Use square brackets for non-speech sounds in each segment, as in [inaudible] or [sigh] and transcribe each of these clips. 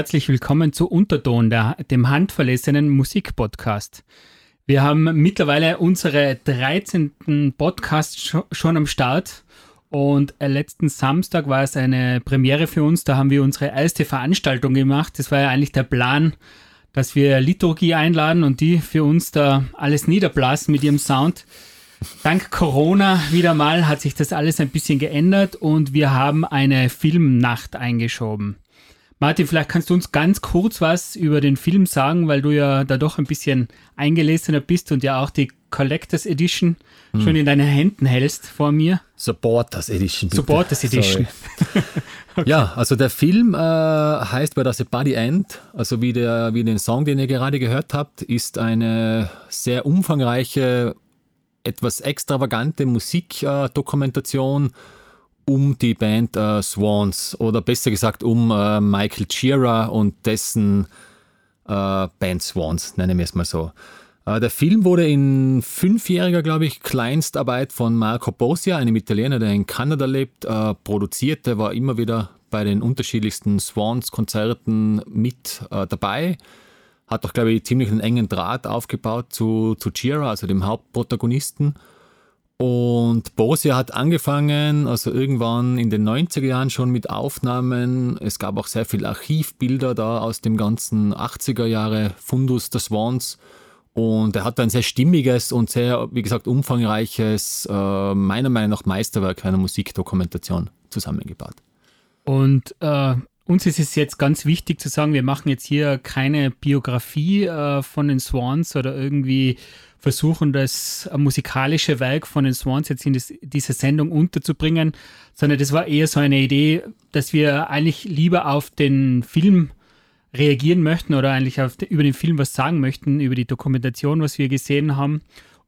Herzlich willkommen zu Unterton, der, dem handverlesenen Musikpodcast. Wir haben mittlerweile unsere 13. Podcast schon am Start und letzten Samstag war es eine Premiere für uns. Da haben wir unsere erste Veranstaltung gemacht. Das war ja eigentlich der Plan, dass wir Liturgie einladen und die für uns da alles niederblasen mit ihrem Sound. Dank Corona wieder mal hat sich das alles ein bisschen geändert und wir haben eine Filmnacht eingeschoben. Martin, vielleicht kannst du uns ganz kurz was über den Film sagen, weil du ja da doch ein bisschen eingelesener bist und ja auch die Collectors Edition hm. schon in deinen Händen hältst vor mir. Supporters Edition. Bitte. Supporters Edition. okay. [laughs] Ja, also der Film äh, heißt bei das Body End, also wie, der, wie den Song, den ihr gerade gehört habt, ist eine sehr umfangreiche, etwas extravagante Musikdokumentation. Äh, um die Band äh, Swans oder besser gesagt um äh, Michael Shearer und dessen äh, Band Swans, nennen wir es mal so. Äh, der Film wurde in fünfjähriger, glaube ich, Kleinstarbeit von Marco Bosia, einem Italiener, der in Kanada lebt, äh, produziert. Der war immer wieder bei den unterschiedlichsten Swans-Konzerten mit äh, dabei. Hat auch, glaube ich, ziemlich einen engen Draht aufgebaut zu, zu Chira, also dem Hauptprotagonisten. Und Borussia hat angefangen, also irgendwann in den 90er Jahren schon mit Aufnahmen. Es gab auch sehr viele Archivbilder da aus dem ganzen 80er Jahre Fundus der Swans. Und er hat ein sehr stimmiges und sehr, wie gesagt, umfangreiches, äh, meiner Meinung nach Meisterwerk einer Musikdokumentation zusammengebaut. Und äh, uns ist es jetzt ganz wichtig zu sagen, wir machen jetzt hier keine Biografie äh, von den Swans oder irgendwie versuchen, das musikalische Werk von den Swans jetzt in das, diese Sendung unterzubringen, sondern das war eher so eine Idee, dass wir eigentlich lieber auf den Film reagieren möchten oder eigentlich auf, über den Film was sagen möchten, über die Dokumentation, was wir gesehen haben.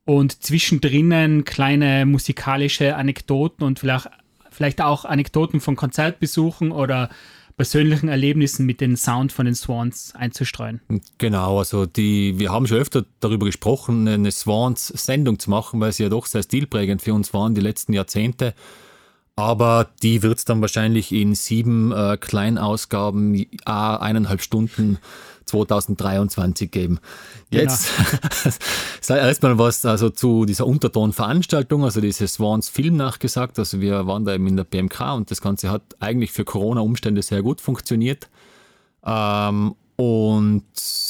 Und zwischendrin kleine musikalische Anekdoten und vielleicht, vielleicht auch Anekdoten von Konzertbesuchen oder persönlichen Erlebnissen mit dem Sound von den Swans einzustreuen. Genau, also die, wir haben schon öfter darüber gesprochen, eine Swans-Sendung zu machen, weil sie ja doch sehr stilprägend für uns waren die letzten Jahrzehnte. Aber die wird es dann wahrscheinlich in sieben äh, Kleinausgaben, a eineinhalb Stunden 2023 geben. Genau. Jetzt genau. [laughs] sei erstmal was also zu dieser Untertonveranstaltung, also diese Swans Film nachgesagt. Also wir waren da eben in der BMK und das Ganze hat eigentlich für Corona-Umstände sehr gut funktioniert. Ähm, und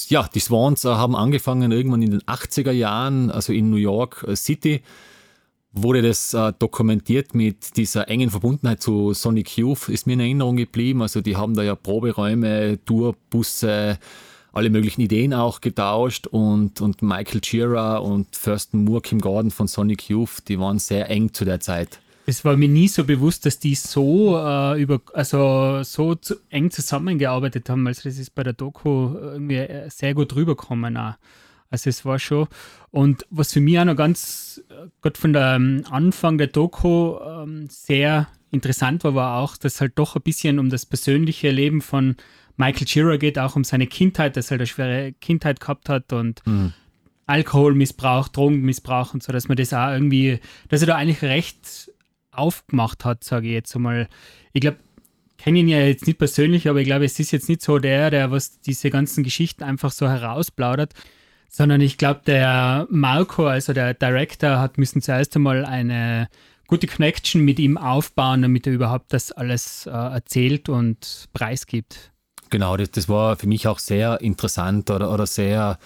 ja, die Swans haben angefangen irgendwann in den 80er Jahren, also in New York City wurde das äh, dokumentiert mit dieser engen Verbundenheit zu Sonic Youth, ist mir in Erinnerung geblieben. Also die haben da ja Proberäume, Tourbusse, alle möglichen Ideen auch getauscht und, und Michael Gira und Thurston Moore, Kim Gordon von Sonic Youth, die waren sehr eng zu der Zeit. Es war mir nie so bewusst, dass die so äh, über, also so zu, eng zusammengearbeitet haben. Also das ist bei der Doku irgendwie äh, sehr gut rübergekommen. Also es war schon. Und was für mich auch noch ganz, gerade von der ähm, Anfang der Doku ähm, sehr interessant war, war auch, dass halt doch ein bisschen um das persönliche Leben von Michael Shearer geht, auch um seine Kindheit, dass er eine schwere Kindheit gehabt hat und mhm. Alkoholmissbrauch, Drogenmissbrauch und so, dass man das auch irgendwie, dass er da eigentlich recht aufgemacht hat, sage ich jetzt einmal. Ich glaube, kenne ihn ja jetzt nicht persönlich, aber ich glaube, es ist jetzt nicht so der, der was diese ganzen Geschichten einfach so herausplaudert sondern ich glaube, der Marco, also der Director, hat müssen zuerst einmal eine gute Connection mit ihm aufbauen, damit er überhaupt das alles äh, erzählt und preisgibt. Genau, das, das war für mich auch sehr interessant oder, oder sehr,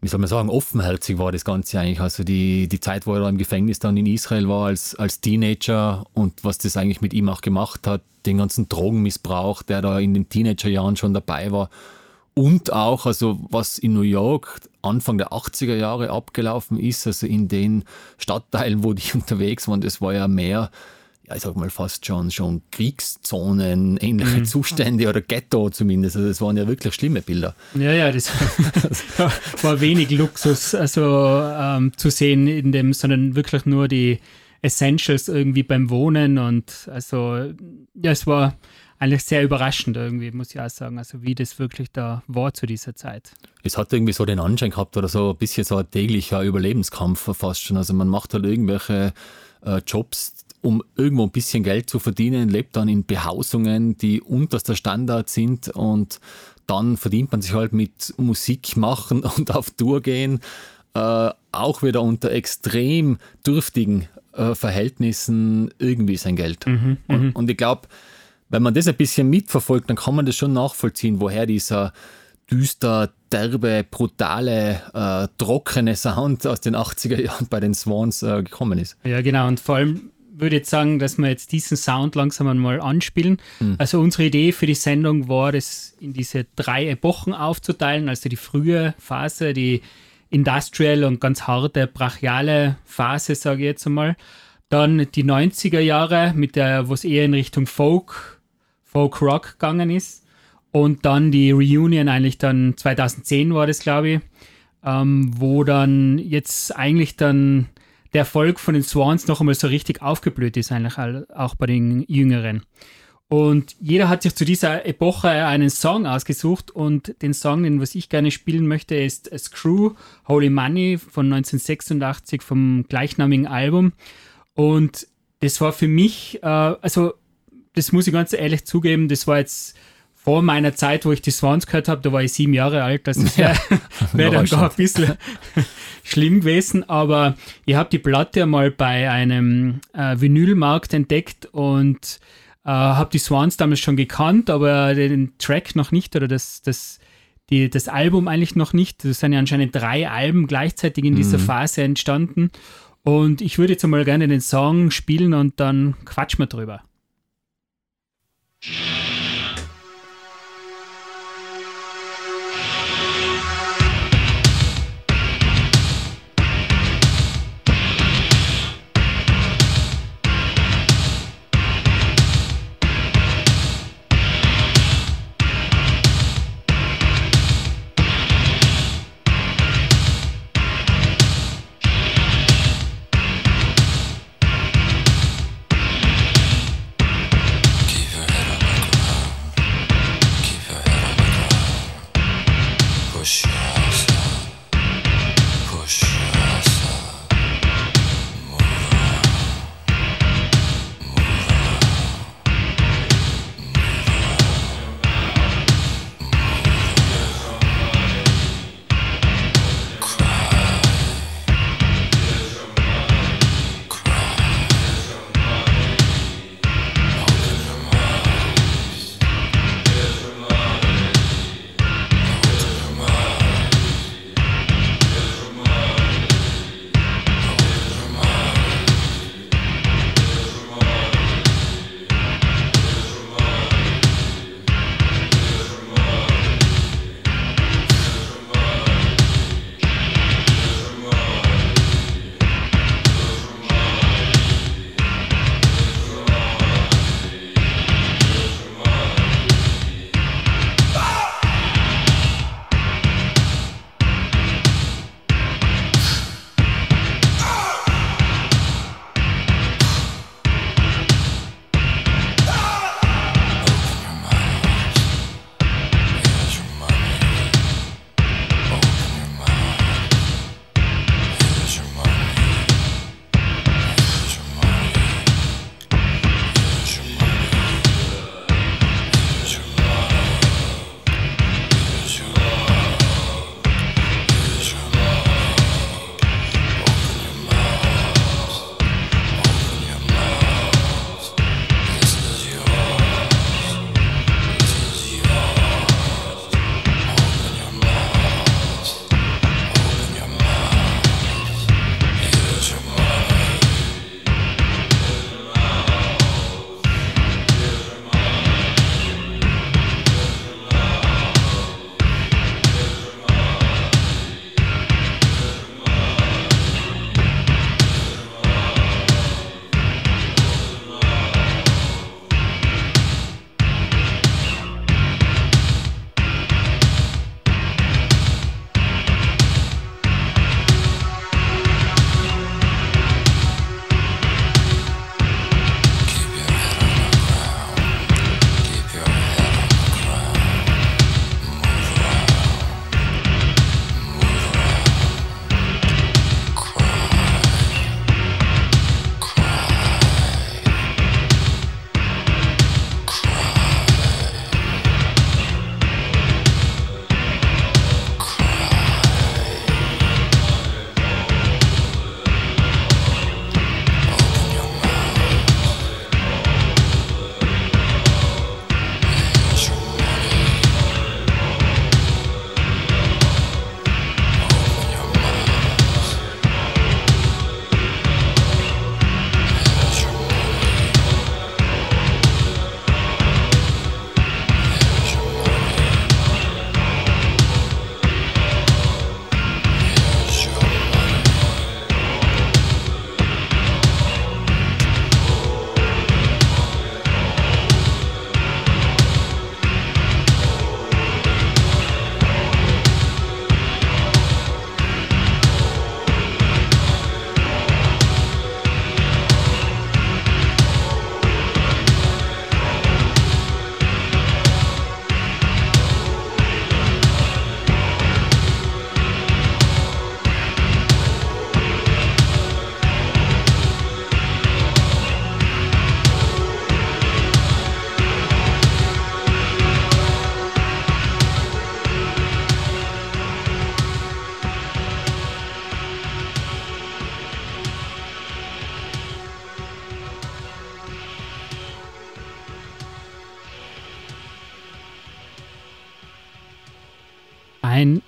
wie soll man sagen, offenherzig war das Ganze eigentlich. Also die, die Zeit, wo er im Gefängnis dann in Israel war als, als Teenager und was das eigentlich mit ihm auch gemacht hat, den ganzen Drogenmissbrauch, der da in den Teenagerjahren schon dabei war und auch, also was in New York Anfang der 80er Jahre abgelaufen ist, also in den Stadtteilen, wo die [laughs] unterwegs waren, das war ja mehr, ich sag mal fast schon, schon Kriegszonen, ähnliche mhm. Zustände oder Ghetto zumindest. Also das waren ja wirklich schlimme Bilder. Ja, ja, das [laughs] war wenig Luxus also ähm, zu sehen in dem, sondern wirklich nur die Essentials irgendwie beim Wohnen und also ja, es war eigentlich sehr überraschend irgendwie, muss ich auch sagen, also wie das wirklich da war zu dieser Zeit. Es hat irgendwie so den Anschein gehabt oder so ein bisschen so ein täglicher Überlebenskampf fast schon. Also man macht halt irgendwelche äh, Jobs um irgendwo ein bisschen Geld zu verdienen, lebt dann in Behausungen, die unterster Standard sind und dann verdient man sich halt mit Musik machen [laughs] und auf Tour gehen, äh, auch wieder unter extrem dürftigen äh, Verhältnissen irgendwie sein Geld. Mhm, und, mhm. und ich glaube, wenn man das ein bisschen mitverfolgt, dann kann man das schon nachvollziehen, woher dieser düster, derbe, brutale, äh, trockene Sound aus den 80er Jahren bei den Swans äh, gekommen ist. Ja, genau. Und vor allem würde jetzt sagen, dass wir jetzt diesen Sound langsam einmal anspielen. Mhm. Also unsere Idee für die Sendung war, das in diese drei Epochen aufzuteilen. Also die frühe Phase, die Industrial und ganz harte, brachiale Phase, sage ich jetzt einmal. Dann die 90er Jahre, mit der, wo es eher in Richtung Folk, Folk Rock gegangen ist. Und dann die Reunion eigentlich dann 2010 war das, glaube ich, ähm, wo dann jetzt eigentlich dann der Erfolg von den Swans noch einmal so richtig aufgeblüht ist, eigentlich auch bei den Jüngeren. Und jeder hat sich zu dieser Epoche einen Song ausgesucht und den Song, den was ich gerne spielen möchte, ist Screw Holy Money von 1986 vom gleichnamigen Album. Und das war für mich, äh, also das muss ich ganz ehrlich zugeben, das war jetzt vor meiner Zeit, wo ich die Swans gehört habe, da war ich sieben Jahre alt, das wäre wär [laughs] dann gar ein bisschen [laughs] schlimm gewesen, aber ich habe die Platte einmal bei einem äh, Vinylmarkt entdeckt und äh, habe die Swans damals schon gekannt, aber den Track noch nicht oder das, das, die, das Album eigentlich noch nicht. Das sind ja anscheinend drei Alben gleichzeitig in dieser mhm. Phase entstanden. Und ich würde jetzt einmal gerne den Song spielen und dann quatschen wir drüber.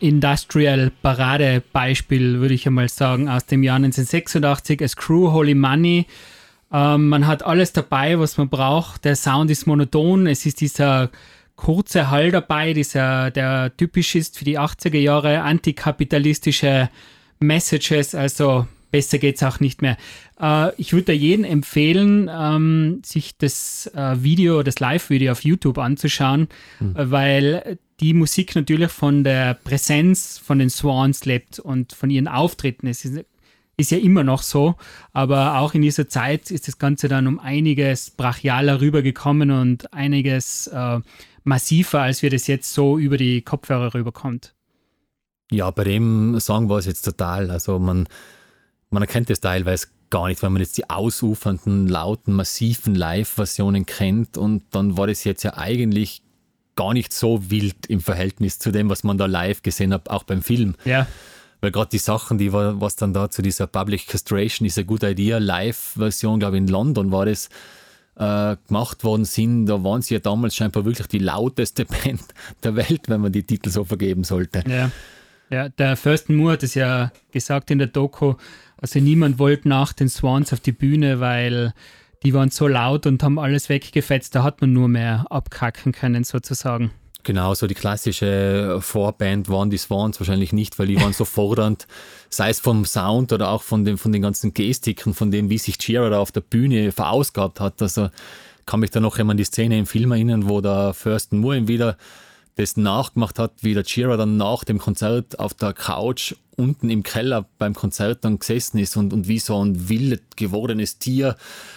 Ein Industrial-Paradebeispiel, würde ich einmal sagen, aus dem Jahr 1986, A Screw Holy Money. Ähm, man hat alles dabei, was man braucht. Der Sound ist monoton. Es ist dieser kurze Hall dabei, dieser, der typisch ist für die 80er Jahre, antikapitalistische Messages, also besser geht es auch nicht mehr. Äh, ich würde jedem empfehlen, ähm, sich das äh, Video, das Live-Video auf YouTube anzuschauen, mhm. weil die Musik natürlich von der Präsenz von den Swans lebt und von ihren Auftritten. Es ist, ist ja immer noch so, aber auch in dieser Zeit ist das Ganze dann um einiges brachialer rübergekommen und einiges äh, massiver, als wir das jetzt so über die Kopfhörer rüberkommt. Ja, bei dem Song war es jetzt total. Also man, man erkennt das teilweise gar nicht, wenn man jetzt die ausufernden, lauten, massiven Live-Versionen kennt. Und dann war das jetzt ja eigentlich gar nicht so wild im Verhältnis zu dem, was man da live gesehen hat, auch beim Film. Ja. Weil gerade die Sachen, die war, was dann da zu dieser Public Castration, dieser Good Idea Live-Version, glaube ich, in London war das, äh, gemacht worden sind, da waren sie ja damals scheinbar wirklich die lauteste [laughs] Band der Welt, wenn man die Titel so vergeben sollte. Ja. Ja, der Thurston Moore hat es ja gesagt in der Doku, also niemand wollte nach den Swans auf die Bühne, weil die waren so laut und haben alles weggefetzt, da hat man nur mehr abkacken können sozusagen. Genau, so die klassische Vorband waren die Swans wahrscheinlich nicht, weil die waren so [laughs] fordernd, sei es vom Sound oder auch von, dem, von den ganzen Gestiken, von dem, wie sich Chira da auf der Bühne verausgabt hat. Also kann mich da noch immer an die Szene im Film erinnern, wo der Thurston Moore wieder das nachgemacht hat, wie der Chira dann nach dem Konzert auf der Couch unten im Keller beim Konzert dann gesessen ist und, und wie so ein wild gewordenes Tier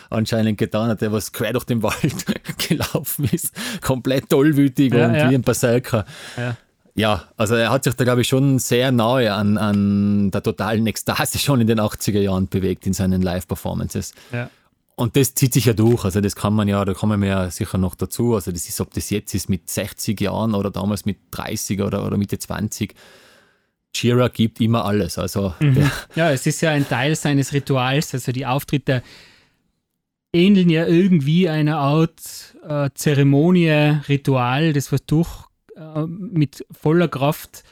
anscheinend getan hat, der was quer durch den [laughs] Wald gelaufen ist. Komplett tollwütig ja, und ja. wie ein Berserker. Ja. ja. also er hat sich da, glaube ich, schon sehr nahe an, an der totalen Ekstase schon in den 80er Jahren bewegt in seinen Live-Performances. Ja. Und das zieht sich ja durch. Also das kann man ja, da kommen wir ja sicher noch dazu. Also das ist, ob das jetzt ist mit 60 Jahren oder damals mit 30 oder, oder Mitte 20. Chira gibt immer alles. Also mhm. Ja, es ist ja ein Teil seines Rituals. Also die Auftritte ähneln ja irgendwie einer Art äh, Zeremonie, Ritual, das was durch äh, mit voller Kraft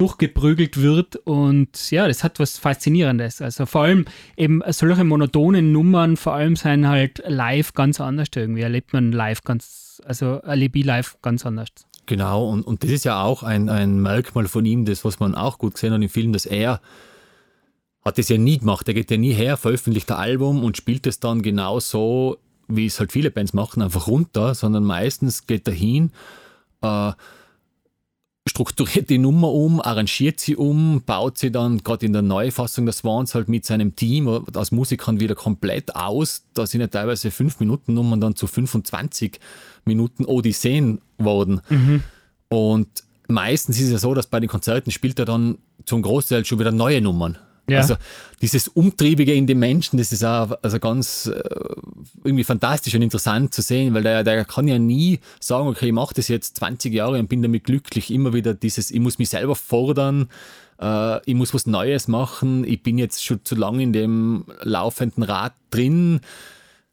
durchgeprügelt wird und ja, das hat was Faszinierendes. Also vor allem eben solche monotonen Nummern, vor allem sein halt live ganz anders irgendwie. Erlebt man live ganz, also erlebe ich live ganz anders. Genau, und, und das ist ja auch ein, ein Merkmal von ihm, das, was man auch gut gesehen hat im Film, dass er hat das ja nie gemacht. Er geht ja nie her, veröffentlicht ein Album und spielt es dann genau so, wie es halt viele Bands machen, einfach runter, sondern meistens geht er hin, äh, strukturiert die Nummer um, arrangiert sie um, baut sie dann gerade in der Neufassung des Swans halt mit seinem Team als Musikern wieder komplett aus. Da sind ja teilweise 5 Minuten Nummern dann zu 25 Minuten Odysseen worden. Mhm. Und meistens ist es ja so, dass bei den Konzerten spielt er dann zum Großteil schon wieder neue Nummern. Ja. Also dieses Umtriebige in den Menschen, das ist auch also ganz äh, irgendwie fantastisch und interessant zu sehen, weil der, der kann ja nie sagen, okay, ich mache das jetzt 20 Jahre und bin damit glücklich. Immer wieder dieses, ich muss mich selber fordern, äh, ich muss was Neues machen, ich bin jetzt schon zu lange in dem laufenden Rad drin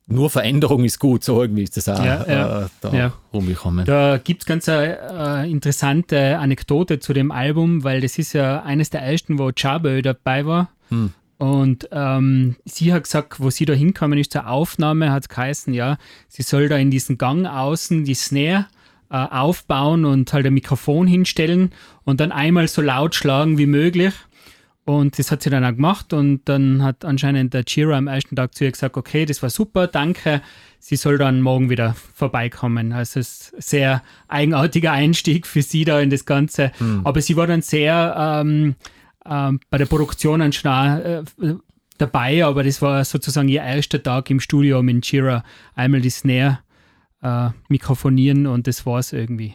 nur Veränderung ist gut, so irgendwie ist das auch ja, ja, äh, da ja. rumgekommen. Da gibt es ganz eine äh, interessante Anekdote zu dem Album, weil das ist ja eines der ersten, wo Chabö dabei war. Hm. Und ähm, sie hat gesagt, wo sie da hinkommen ist zur Aufnahme, hat geheißen, ja, sie soll da in diesen Gang außen die Snare äh, aufbauen und halt ein Mikrofon hinstellen und dann einmal so laut schlagen wie möglich. Und das hat sie dann auch gemacht und dann hat anscheinend der Chira am ersten Tag zu ihr gesagt, okay, das war super, danke, sie soll dann morgen wieder vorbeikommen. Also es ist ein sehr eigenartiger Einstieg für sie da in das Ganze. Mhm. Aber sie war dann sehr ähm, ähm, bei der Produktion an äh, dabei, aber das war sozusagen ihr erster Tag im Studio mit Chira. Einmal die Snare äh, mikrofonieren und das war es irgendwie.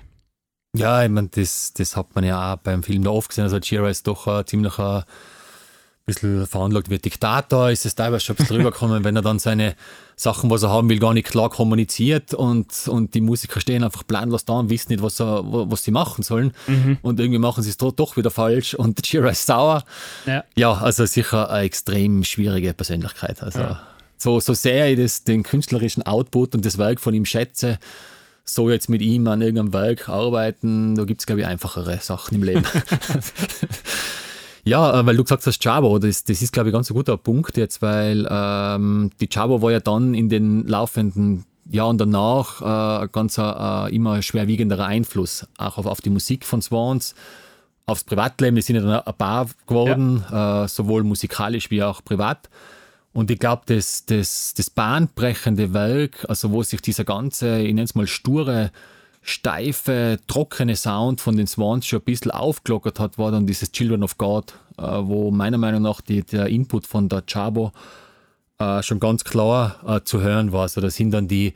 Ja, ich meine, das, das hat man ja auch beim Film da oft gesehen. Also Chira ist doch ein ziemlicher bisschen veranlagt wie ein Diktator, ist es teilweise schon ein bisschen [laughs] rübergekommen, wenn er dann seine Sachen, was er haben will, gar nicht klar kommuniziert und, und die Musiker stehen einfach planlos da und wissen nicht, was, er, was sie machen sollen. Mhm. Und irgendwie machen sie es doch, doch wieder falsch und [laughs] Chira ist sauer. Ja. ja, also sicher eine extrem schwierige Persönlichkeit. Also ja. so, so sehr ich das, den künstlerischen Output und das Werk von ihm schätze, so jetzt mit ihm an irgendeinem Werk arbeiten, da gibt es, glaube ich, einfachere Sachen im Leben. [laughs] ja, äh, weil du gesagt hast, Jabo, das, das ist, glaube ich, ganz ein guter Punkt jetzt, weil ähm, die Jabo war ja dann in den laufenden Jahren danach äh, ganz äh, immer schwerwiegenderer Einfluss, auch auf, auf die Musik von Swans aufs Privatleben. Die sind ja dann ein Paar geworden, ja. äh, sowohl musikalisch wie auch privat. Und ich glaube, das, das, das bahnbrechende Werk, also wo sich dieser ganze, ich nenne es mal sture, steife, trockene Sound von den Swans schon ein bisschen aufgelockert hat, war dann dieses Children of God, äh, wo meiner Meinung nach die, der Input von der Chabo äh, schon ganz klar äh, zu hören war. Also da sind dann die,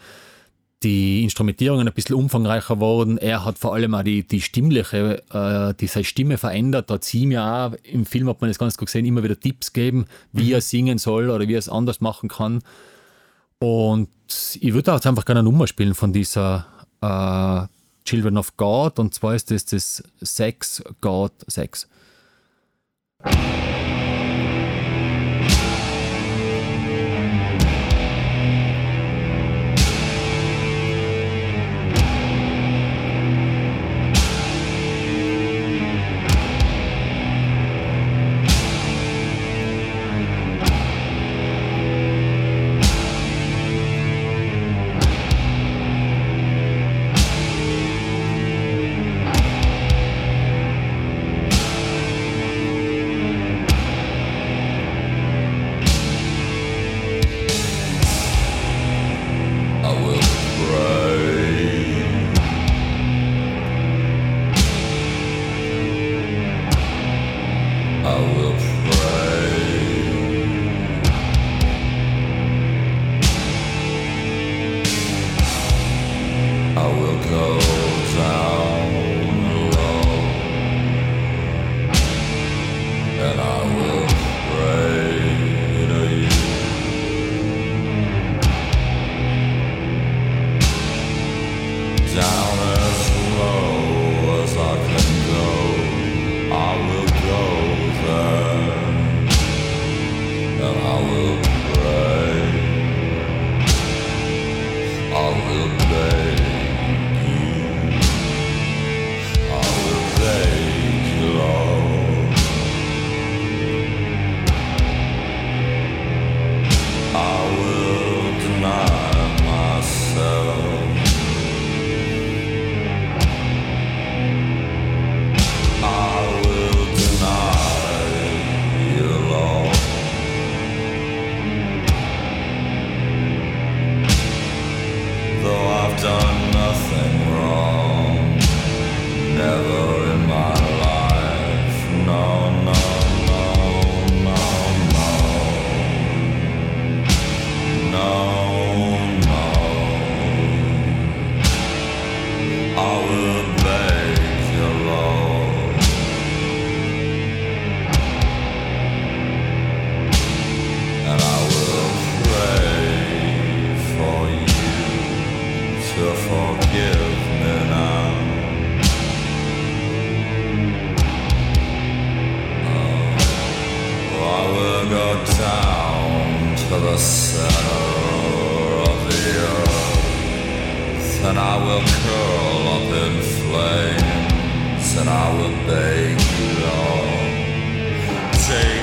die Instrumentierungen ein bisschen umfangreicher worden. Er hat vor allem auch die, die stimmliche, äh, die seine Stimme verändert. Da hat sie mir auch, im Film hat man das ganz gut gesehen, immer wieder Tipps gegeben, wie mhm. er singen soll oder wie er es anders machen kann. Und ich würde auch einfach gerne eine Nummer spielen von dieser äh, Children of God und zwar ist das das Sex God Sex. yourself of the earth, and I will curl up in flames, and I will bake you all. Take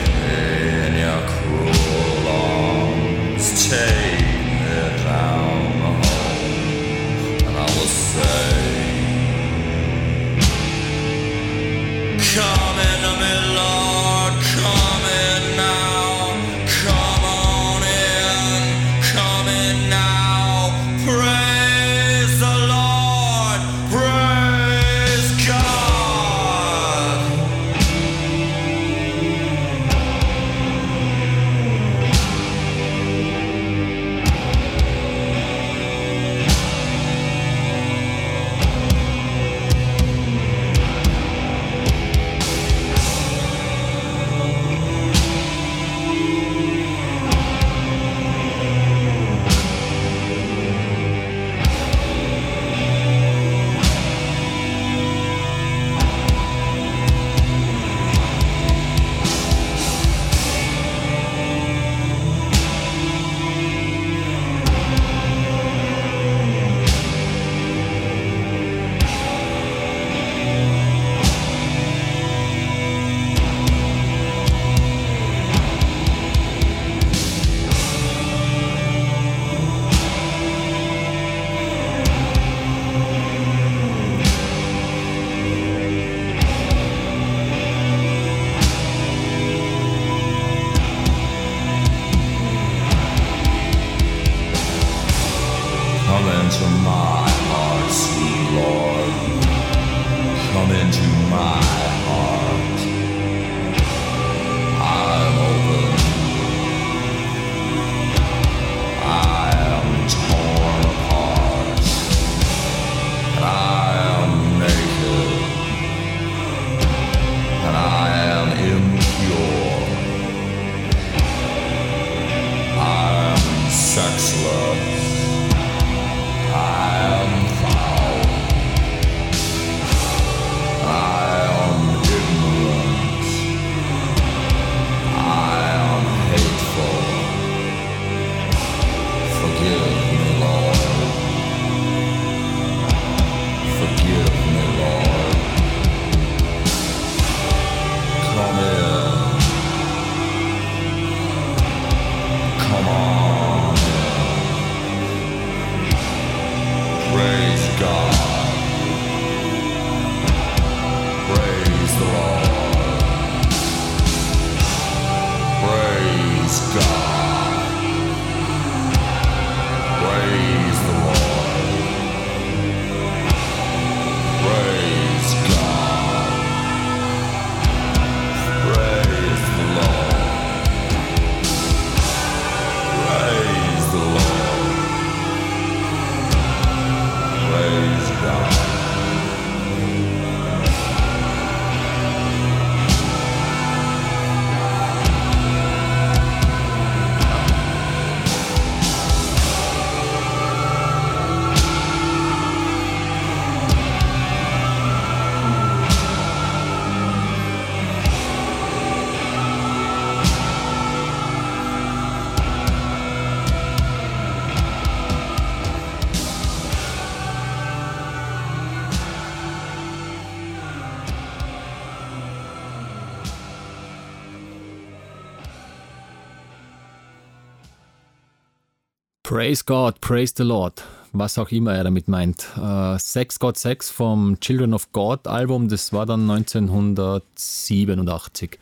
Praise God, Praise the Lord, was auch immer er damit meint. Uh, Sex God Sex vom Children of God Album, das war dann 1987.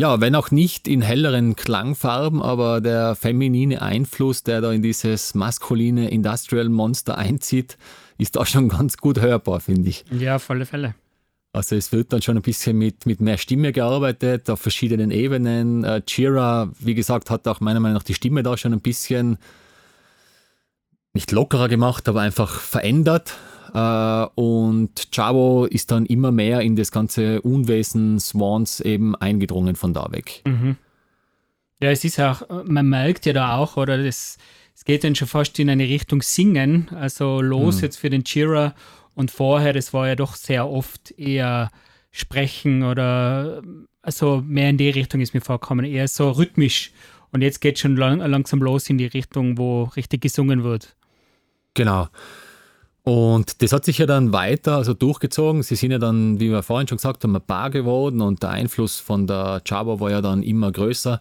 Ja, wenn auch nicht in helleren Klangfarben, aber der feminine Einfluss, der da in dieses maskuline Industrial Monster einzieht, ist auch schon [laughs] ganz gut hörbar, finde ich. Ja, auf alle Fälle. Also es wird dann schon ein bisschen mit, mit mehr Stimme gearbeitet, auf verschiedenen Ebenen. Äh, Chira, wie gesagt, hat auch meiner Meinung nach die Stimme da schon ein bisschen nicht lockerer gemacht, aber einfach verändert. Äh, und Chavo ist dann immer mehr in das ganze Unwesen Swans eben eingedrungen von da weg. Mhm. Ja, es ist auch, man merkt ja da auch, oder das, es geht dann schon fast in eine Richtung Singen, also los mhm. jetzt für den Chira und vorher, das war ja doch sehr oft eher Sprechen oder also mehr in die Richtung ist mir vorgekommen, eher so rhythmisch. Und jetzt geht es schon lang, langsam los in die Richtung, wo richtig gesungen wird. Genau. Und das hat sich ja dann weiter also durchgezogen. Sie sind ja dann, wie wir vorhin schon gesagt haben, ein Paar geworden und der Einfluss von der Java war ja dann immer größer.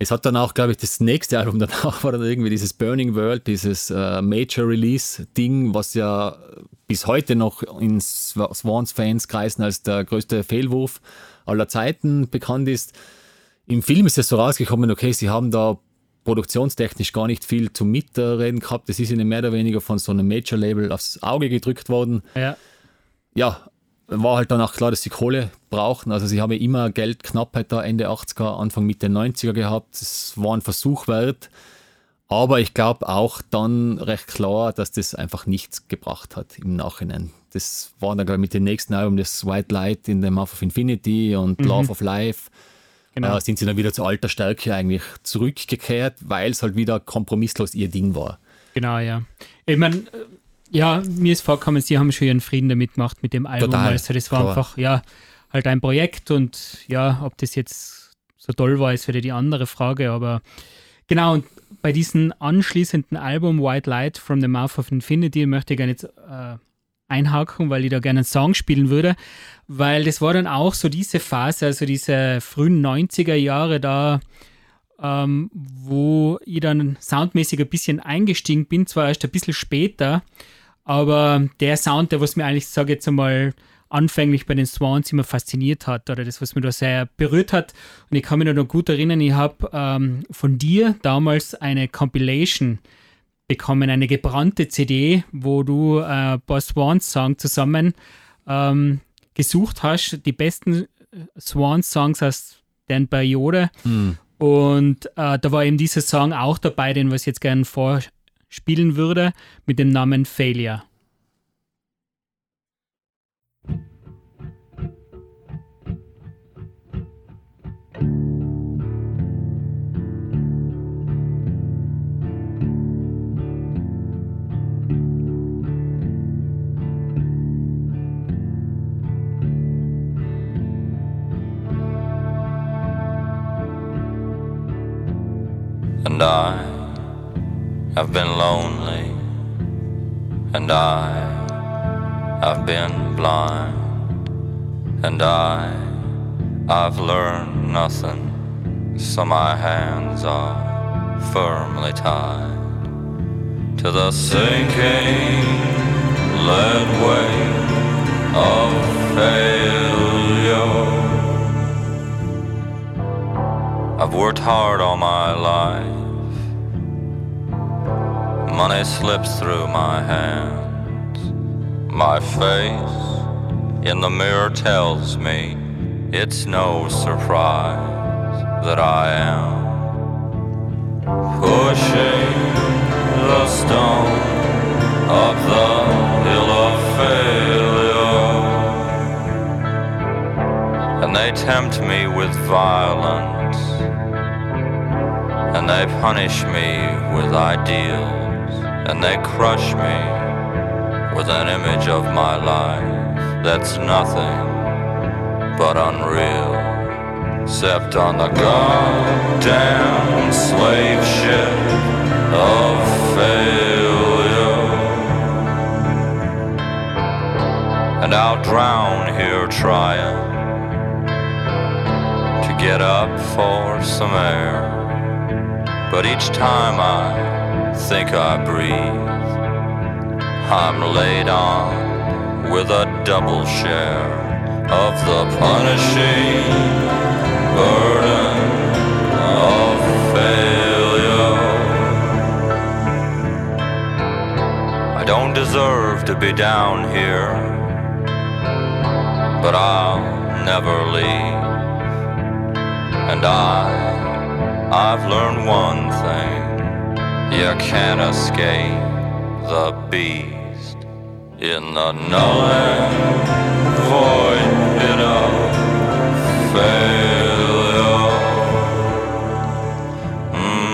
Es hat dann auch, glaube ich, das nächste Album danach [laughs] war dann irgendwie dieses Burning World, dieses äh, Major Release Ding, was ja bis heute noch in Swans-Fans kreisen als der größte Fehlwurf aller Zeiten bekannt ist. Im Film ist es so rausgekommen, okay, sie haben da produktionstechnisch gar nicht viel zu mitreden gehabt. Das ist ihnen mehr oder weniger von so einem Major-Label aufs Auge gedrückt worden. Ja. Ja, war halt dann auch klar, dass sie Kohle brauchten. Also sie haben immer Geldknappheit da Ende 80er, Anfang Mitte 90er gehabt. Das war ein Versuch wert. Aber ich glaube auch dann recht klar, dass das einfach nichts gebracht hat im Nachhinein. Das war dann glaube mit dem nächsten Album, das White Light in the Mouth of Infinity und mhm. Love of Life. Genau. Äh, sind sie dann wieder zur alter Stärke eigentlich zurückgekehrt, weil es halt wieder kompromisslos ihr Ding war. Genau, ja. Ich meine, ja, mir ist vorgekommen, sie haben schon ihren Frieden damit gemacht mit dem Album. Total. Also das war Klar. einfach, ja, halt ein Projekt und ja, ob das jetzt so toll war, ist wieder die andere Frage, aber genau, und bei diesem anschließenden Album White Light from the Mouth of Infinity möchte ich gerne jetzt äh, einhaken, weil ich da gerne einen Song spielen würde, weil das war dann auch so diese Phase, also diese frühen 90er Jahre da, ähm, wo ich dann soundmäßig ein bisschen eingestiegen bin, zwar erst ein bisschen später, aber der Sound, der was mir eigentlich, sage ich jetzt einmal, anfänglich bei den Swans immer fasziniert hat oder das, was mir da sehr berührt hat. Und ich kann mich noch gut erinnern, ich habe ähm, von dir damals eine Compilation bekommen eine gebrannte CD, wo du äh, ein paar Swans-Songs zusammen ähm, gesucht hast, die besten Swans-Songs aus deren Periode. Mhm. Und äh, da war eben dieser Song auch dabei, den was ich jetzt gerne vorspielen würde, mit dem Namen Failure. And I have been lonely, and I have been blind, and I I've learned nothing, so my hands are firmly tied to the sinking lead weight of failure. I've worked hard all my life Money slips through my hands. My face in the mirror tells me it's no surprise that I am pushing the stone up the hill of failure. And they tempt me with violence, and they punish me with ideals and they crush me with an image of my life that's nothing but unreal. Except on the goddamn slave ship of failure. And I'll drown here trying to get up for some air. But each time I think I breathe. I'm laid on with a double share of the punishing burden of failure. I don't deserve to be down here, but I'll never leave. And I, I've learned one thing. You can't escape the beast in the and void pit of failure. Mm.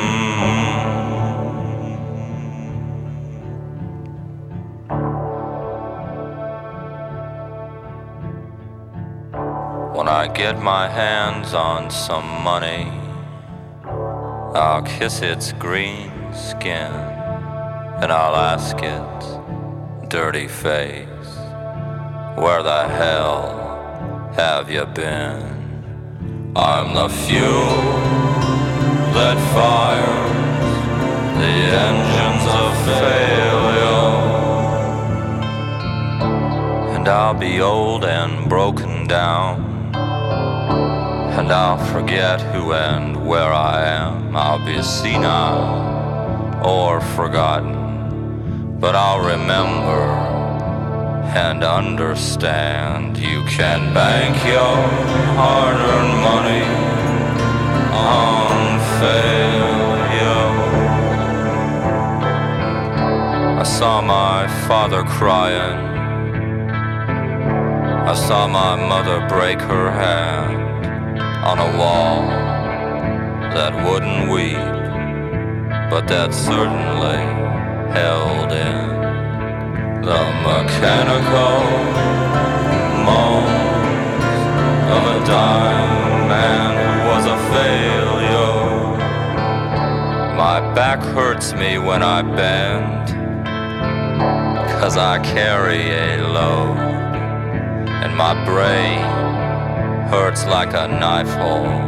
When I get my hands on some money, I'll kiss its green skin, and I'll ask its dirty face, Where the hell have you been? I'm the fuel that fires the engines of failure. And I'll be old and broken down. And I'll forget who and where I am. I'll be senile or forgotten, but I'll remember and understand. You can bank your hard earned money on failure. I saw my father crying. I saw my mother break her hand on a wall that wouldn't weep but that certainly held in the mechanical moans of a dying man who was a failure. My back hurts me when I bend, cause I carry a load, and my brain hurts like a knife hole,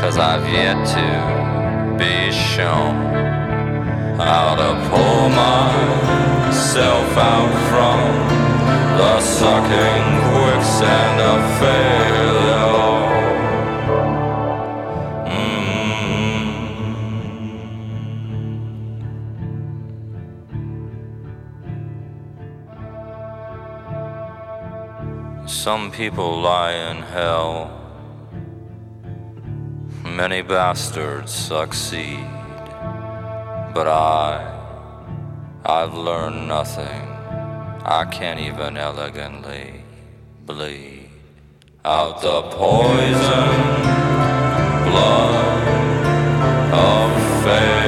cause I've yet to be shown. How to pull myself out from the sucking quicksand of failure. Mm. Some people lie in hell. Many bastards succeed. But I, I've learned nothing. I can't even elegantly bleed out the poison blood of failure.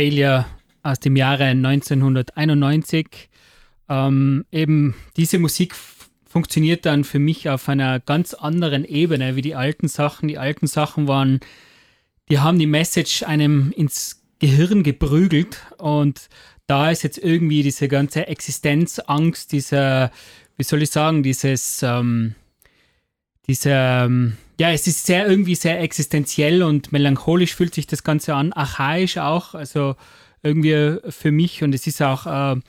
Failure aus dem Jahre 1991. Ähm, eben diese Musik funktioniert dann für mich auf einer ganz anderen Ebene wie die alten Sachen. Die alten Sachen waren, die haben die Message einem ins Gehirn geprügelt und da ist jetzt irgendwie diese ganze Existenzangst, dieser, wie soll ich sagen, dieses, ähm, dieser, ähm, ja, es ist sehr irgendwie sehr existenziell und melancholisch fühlt sich das Ganze an, archaisch auch, also irgendwie für mich. Und es ist auch äh,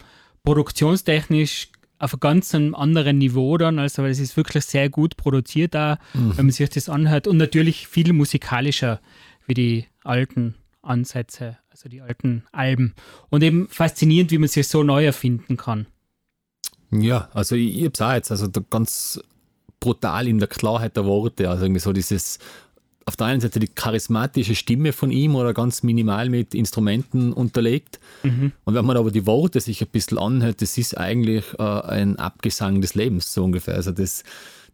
produktionstechnisch auf einem ganz anderen Niveau dann, also es ist wirklich sehr gut produziert da, mhm. wenn man sich das anhört. Und natürlich viel musikalischer wie die alten Ansätze, also die alten Alben. Und eben faszinierend, wie man sich so neu erfinden kann. Ja, also ich, ich habe es auch jetzt, also ganz brutal in der Klarheit der Worte. Also irgendwie so dieses, auf der einen Seite die charismatische Stimme von ihm oder ganz minimal mit Instrumenten unterlegt. Mhm. Und wenn man aber die Worte sich ein bisschen anhört, das ist eigentlich äh, ein Abgesang des Lebens, so ungefähr. Also das,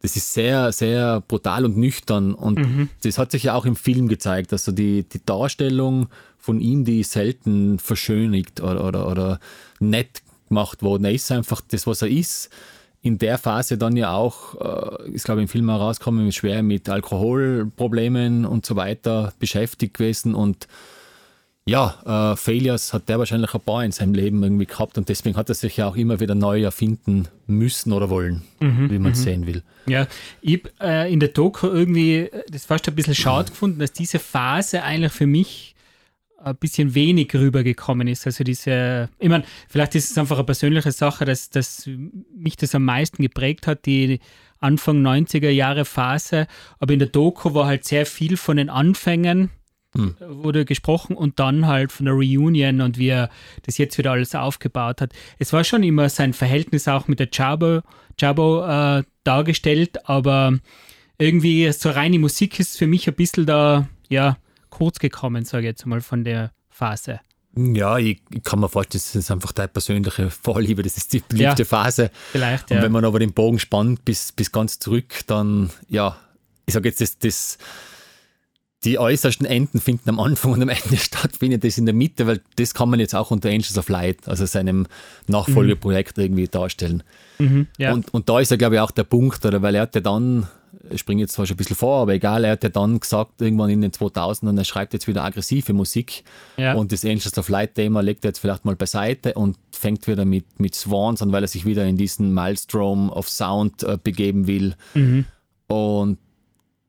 das ist sehr, sehr brutal und nüchtern. Und mhm. das hat sich ja auch im Film gezeigt. Also die, die Darstellung von ihm, die selten verschönigt oder, oder, oder nett gemacht worden. Er ist einfach das, was er ist in der Phase dann ja auch, äh, ist glaube ich im Film herausgekommen, schwer mit Alkoholproblemen und so weiter beschäftigt gewesen und ja, äh, Failures hat der wahrscheinlich ein paar in seinem Leben irgendwie gehabt und deswegen hat er sich ja auch immer wieder neu erfinden müssen oder wollen, mhm, wie man es mhm. sehen will. Ja, ich habe äh, in der Doku irgendwie das fast ein bisschen schade gefunden, dass diese Phase eigentlich für mich ein bisschen wenig rübergekommen ist. Also diese, ich meine, vielleicht ist es einfach eine persönliche Sache, dass, dass mich das am meisten geprägt hat, die Anfang 90er Jahre Phase. Aber in der Doku war halt sehr viel von den Anfängen hm. wurde gesprochen und dann halt von der Reunion und wie er das jetzt wieder alles aufgebaut hat. Es war schon immer sein Verhältnis auch mit der Jabo, Jabo äh, dargestellt, aber irgendwie so reine Musik ist für mich ein bisschen da, ja, kurz gekommen, sage ich jetzt mal, von der Phase. Ja, ich, ich, kann mir vorstellen, das ist einfach deine persönliche [laughs] Vorliebe, das ist die beliebte ja, Phase. Vielleicht, ja. Und wenn man aber den Bogen spannt bis, bis ganz zurück, dann, ja, ich sage jetzt, das, das, die äußersten Enden finden am Anfang und am Ende [laughs] statt, findet das in der Mitte, weil das kann man jetzt auch unter Angels of Light, also seinem Nachfolgeprojekt mhm. irgendwie darstellen. Mhm, ja. und, und da ist ja, glaube ich, auch der Punkt, oder, weil er hat ja dann ich springe jetzt zwar schon ein bisschen vor, aber egal, er hat ja dann gesagt, irgendwann in den 2000ern, er schreibt jetzt wieder aggressive Musik ja. und das Angels of Light Thema legt er jetzt vielleicht mal beiseite und fängt wieder mit, mit Swans an, weil er sich wieder in diesen Maelstrom of Sound äh, begeben will. Mhm. Und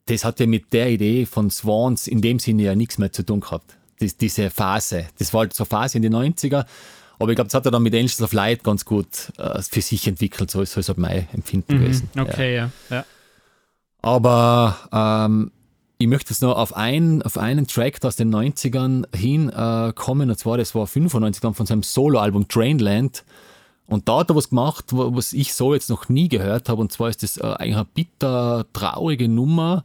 das hat ja mit der Idee von Swans in dem Sinne ja nichts mehr zu tun gehabt. Das, diese Phase, das war halt so eine Phase in den 90er, aber ich glaube, das hat er dann mit Angels of Light ganz gut äh, für sich entwickelt, so ist, ist halt mein Empfinden mhm. gewesen. Okay, ja. ja. ja. Aber ähm, ich möchte jetzt noch auf, ein, auf einen Track aus den 90ern hinkommen, äh, und zwar, das war 95 dann von seinem Soloalbum Trainland. Und da hat er was gemacht, was ich so jetzt noch nie gehört habe, und zwar ist das äh, eigentlich eine bitter traurige Nummer.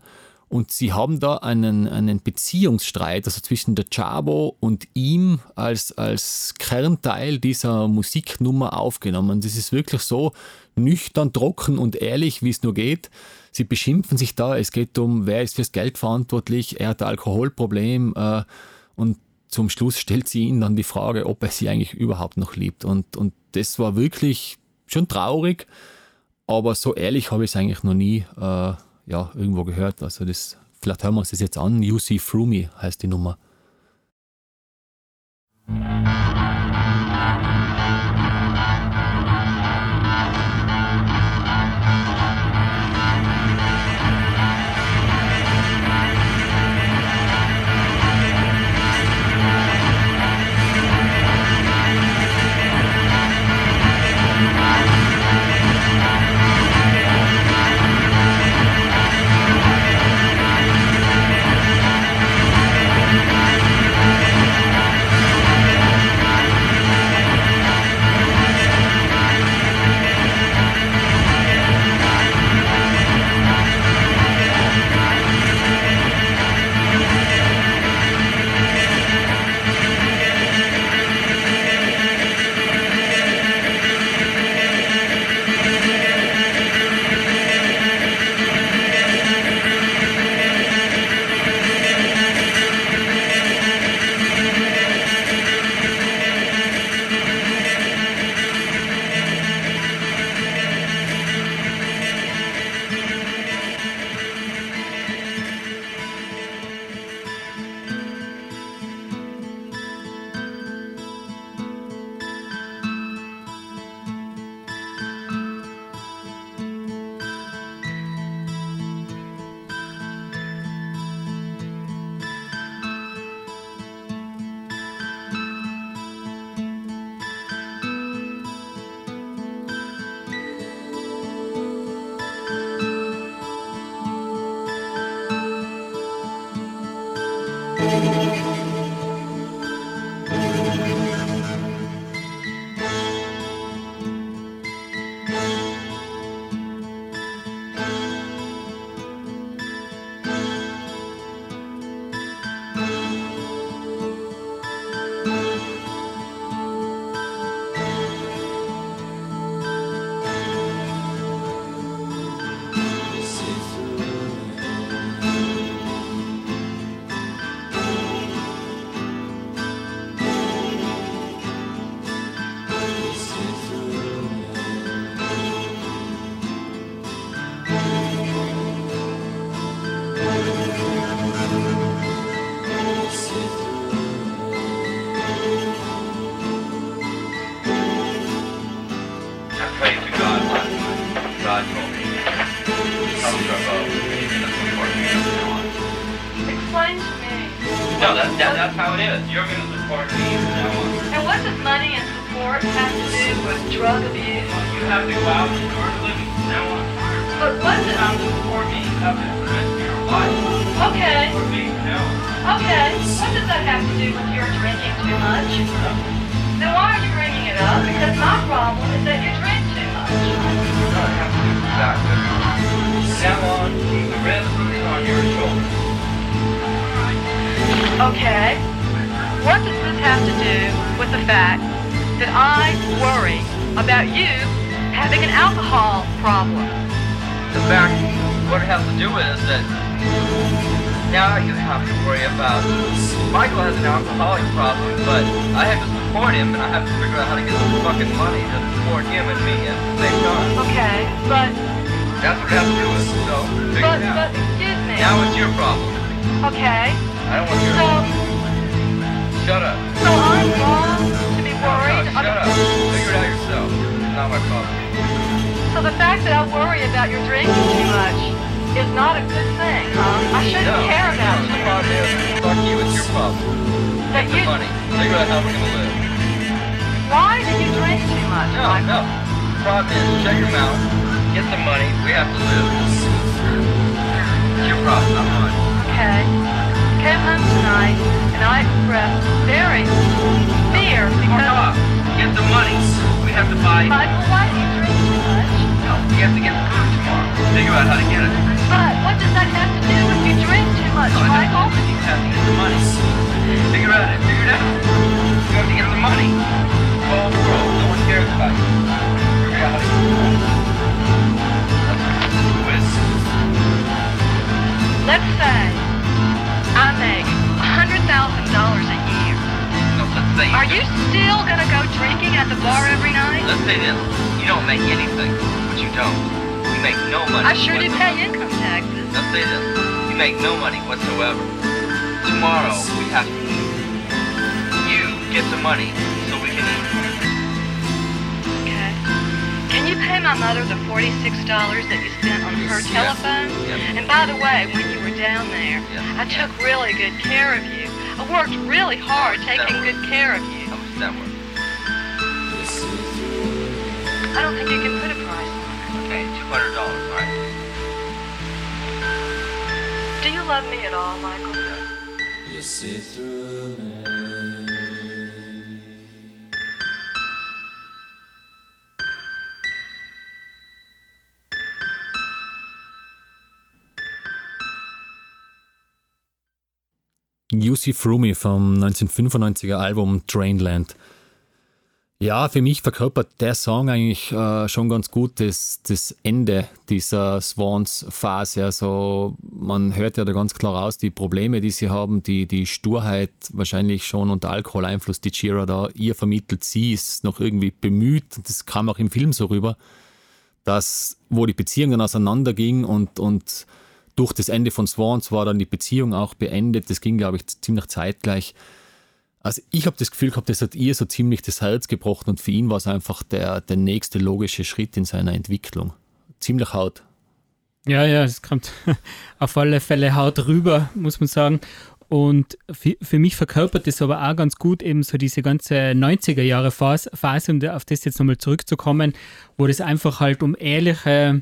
Und sie haben da einen, einen Beziehungsstreit, also zwischen der Chavo und ihm als, als Kernteil dieser Musiknummer aufgenommen. Das ist wirklich so nüchtern, trocken und ehrlich, wie es nur geht. Sie beschimpfen sich da, es geht um, wer ist fürs Geld verantwortlich, er hat ein Alkoholproblem äh, und zum Schluss stellt sie ihn dann die Frage, ob er sie eigentlich überhaupt noch liebt. Und, und das war wirklich schon traurig, aber so ehrlich habe ich es eigentlich noch nie äh, ja, irgendwo gehört. Also das, vielleicht hören wir uns das jetzt an. You See Through Me heißt die Nummer. Why did you drink too much? No, no. Problem is, shut your mouth, get some money, we have to live. It's your problem, not mine. Okay. Came home tonight, and I expressed very fear because... Fuck off. Get the money. We have to buy... Michael, why did you drink too much? No, we have to get food tomorrow. Think about how to get it. But what does that have to do with you drink too much, oh, Michael? You have to get the money. Figure out it. Figure it out. You have to get the money. All broke. No one cares about you. Figure out how to get the money. Quiz. Let's say I make $100,000 a year. No, let's say Are you still gonna go drinking at the bar every night? Let's say this. You don't make anything, but you don't. Make no money. I sure did pay income taxes. Let's say this. You make no money whatsoever. Tomorrow we have to eat. You get the money so we can eat. Okay. Can you pay my mother the $46 that you spent on her telephone? Yes. And by the way, when you were down there. I took really good care of you. I worked really hard taking good care of you. How much that work? I don't think you can $200. Do you love me at all, Michael? You see through me. You See Through Me vom 1995er Album Trainland. Ja, für mich verkörpert der Song eigentlich äh, schon ganz gut das, das Ende dieser Swans-Phase. Also man hört ja da ganz klar raus, die Probleme, die sie haben, die, die Sturheit wahrscheinlich schon unter Alkoholeinfluss, die Chira da ihr vermittelt, sie ist noch irgendwie bemüht, das kam auch im Film so rüber, dass wo die Beziehung dann auseinanderging und, und durch das Ende von Swans war dann die Beziehung auch beendet. Das ging, glaube ich, ziemlich zeitgleich. Also ich habe das Gefühl gehabt, das hat ihr so ziemlich das Herz gebrochen und für ihn war es einfach der, der nächste logische Schritt in seiner Entwicklung. Ziemlich haut. Ja, ja, es kommt [laughs] auf alle Fälle haut rüber, muss man sagen. Und für, für mich verkörpert es aber auch ganz gut eben so diese ganze 90er Jahre Phase, Phase, um auf das jetzt nochmal zurückzukommen, wo das einfach halt um ehrliche,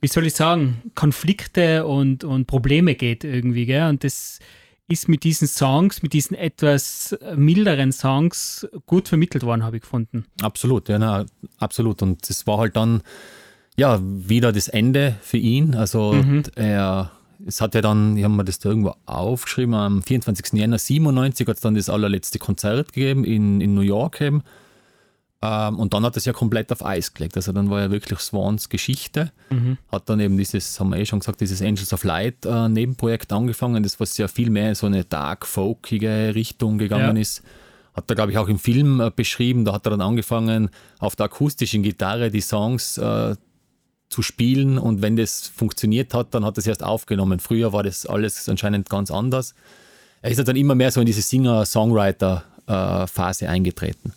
wie soll ich sagen, Konflikte und, und Probleme geht irgendwie, gell? Und das ist mit diesen Songs, mit diesen etwas milderen Songs gut vermittelt worden, habe ich gefunden. Absolut, ja, na, absolut. Und das war halt dann ja wieder das Ende für ihn. Also er, es hat ja dann, ich habe mir das da irgendwo aufgeschrieben, am 24. Jänner 97 hat es dann das allerletzte Konzert gegeben in, in New York eben. Ähm, und dann hat es ja komplett auf Eis gelegt. Also dann war ja wirklich Swans Geschichte. Hat dann eben dieses, haben wir eh schon gesagt, dieses Angels of Light äh, Nebenprojekt angefangen, das was ja viel mehr in so eine dark folkige Richtung gegangen Ja. ist. Hat er, glaube ich, auch im Film äh, beschrieben. Da hat er dann angefangen, auf der akustischen Gitarre die Songs äh, zu spielen und wenn das funktioniert hat, dann hat er es erst aufgenommen. Früher war das alles anscheinend ganz anders. Er ist dann immer mehr so in diese Singer-Songwriter-Phase eingetreten.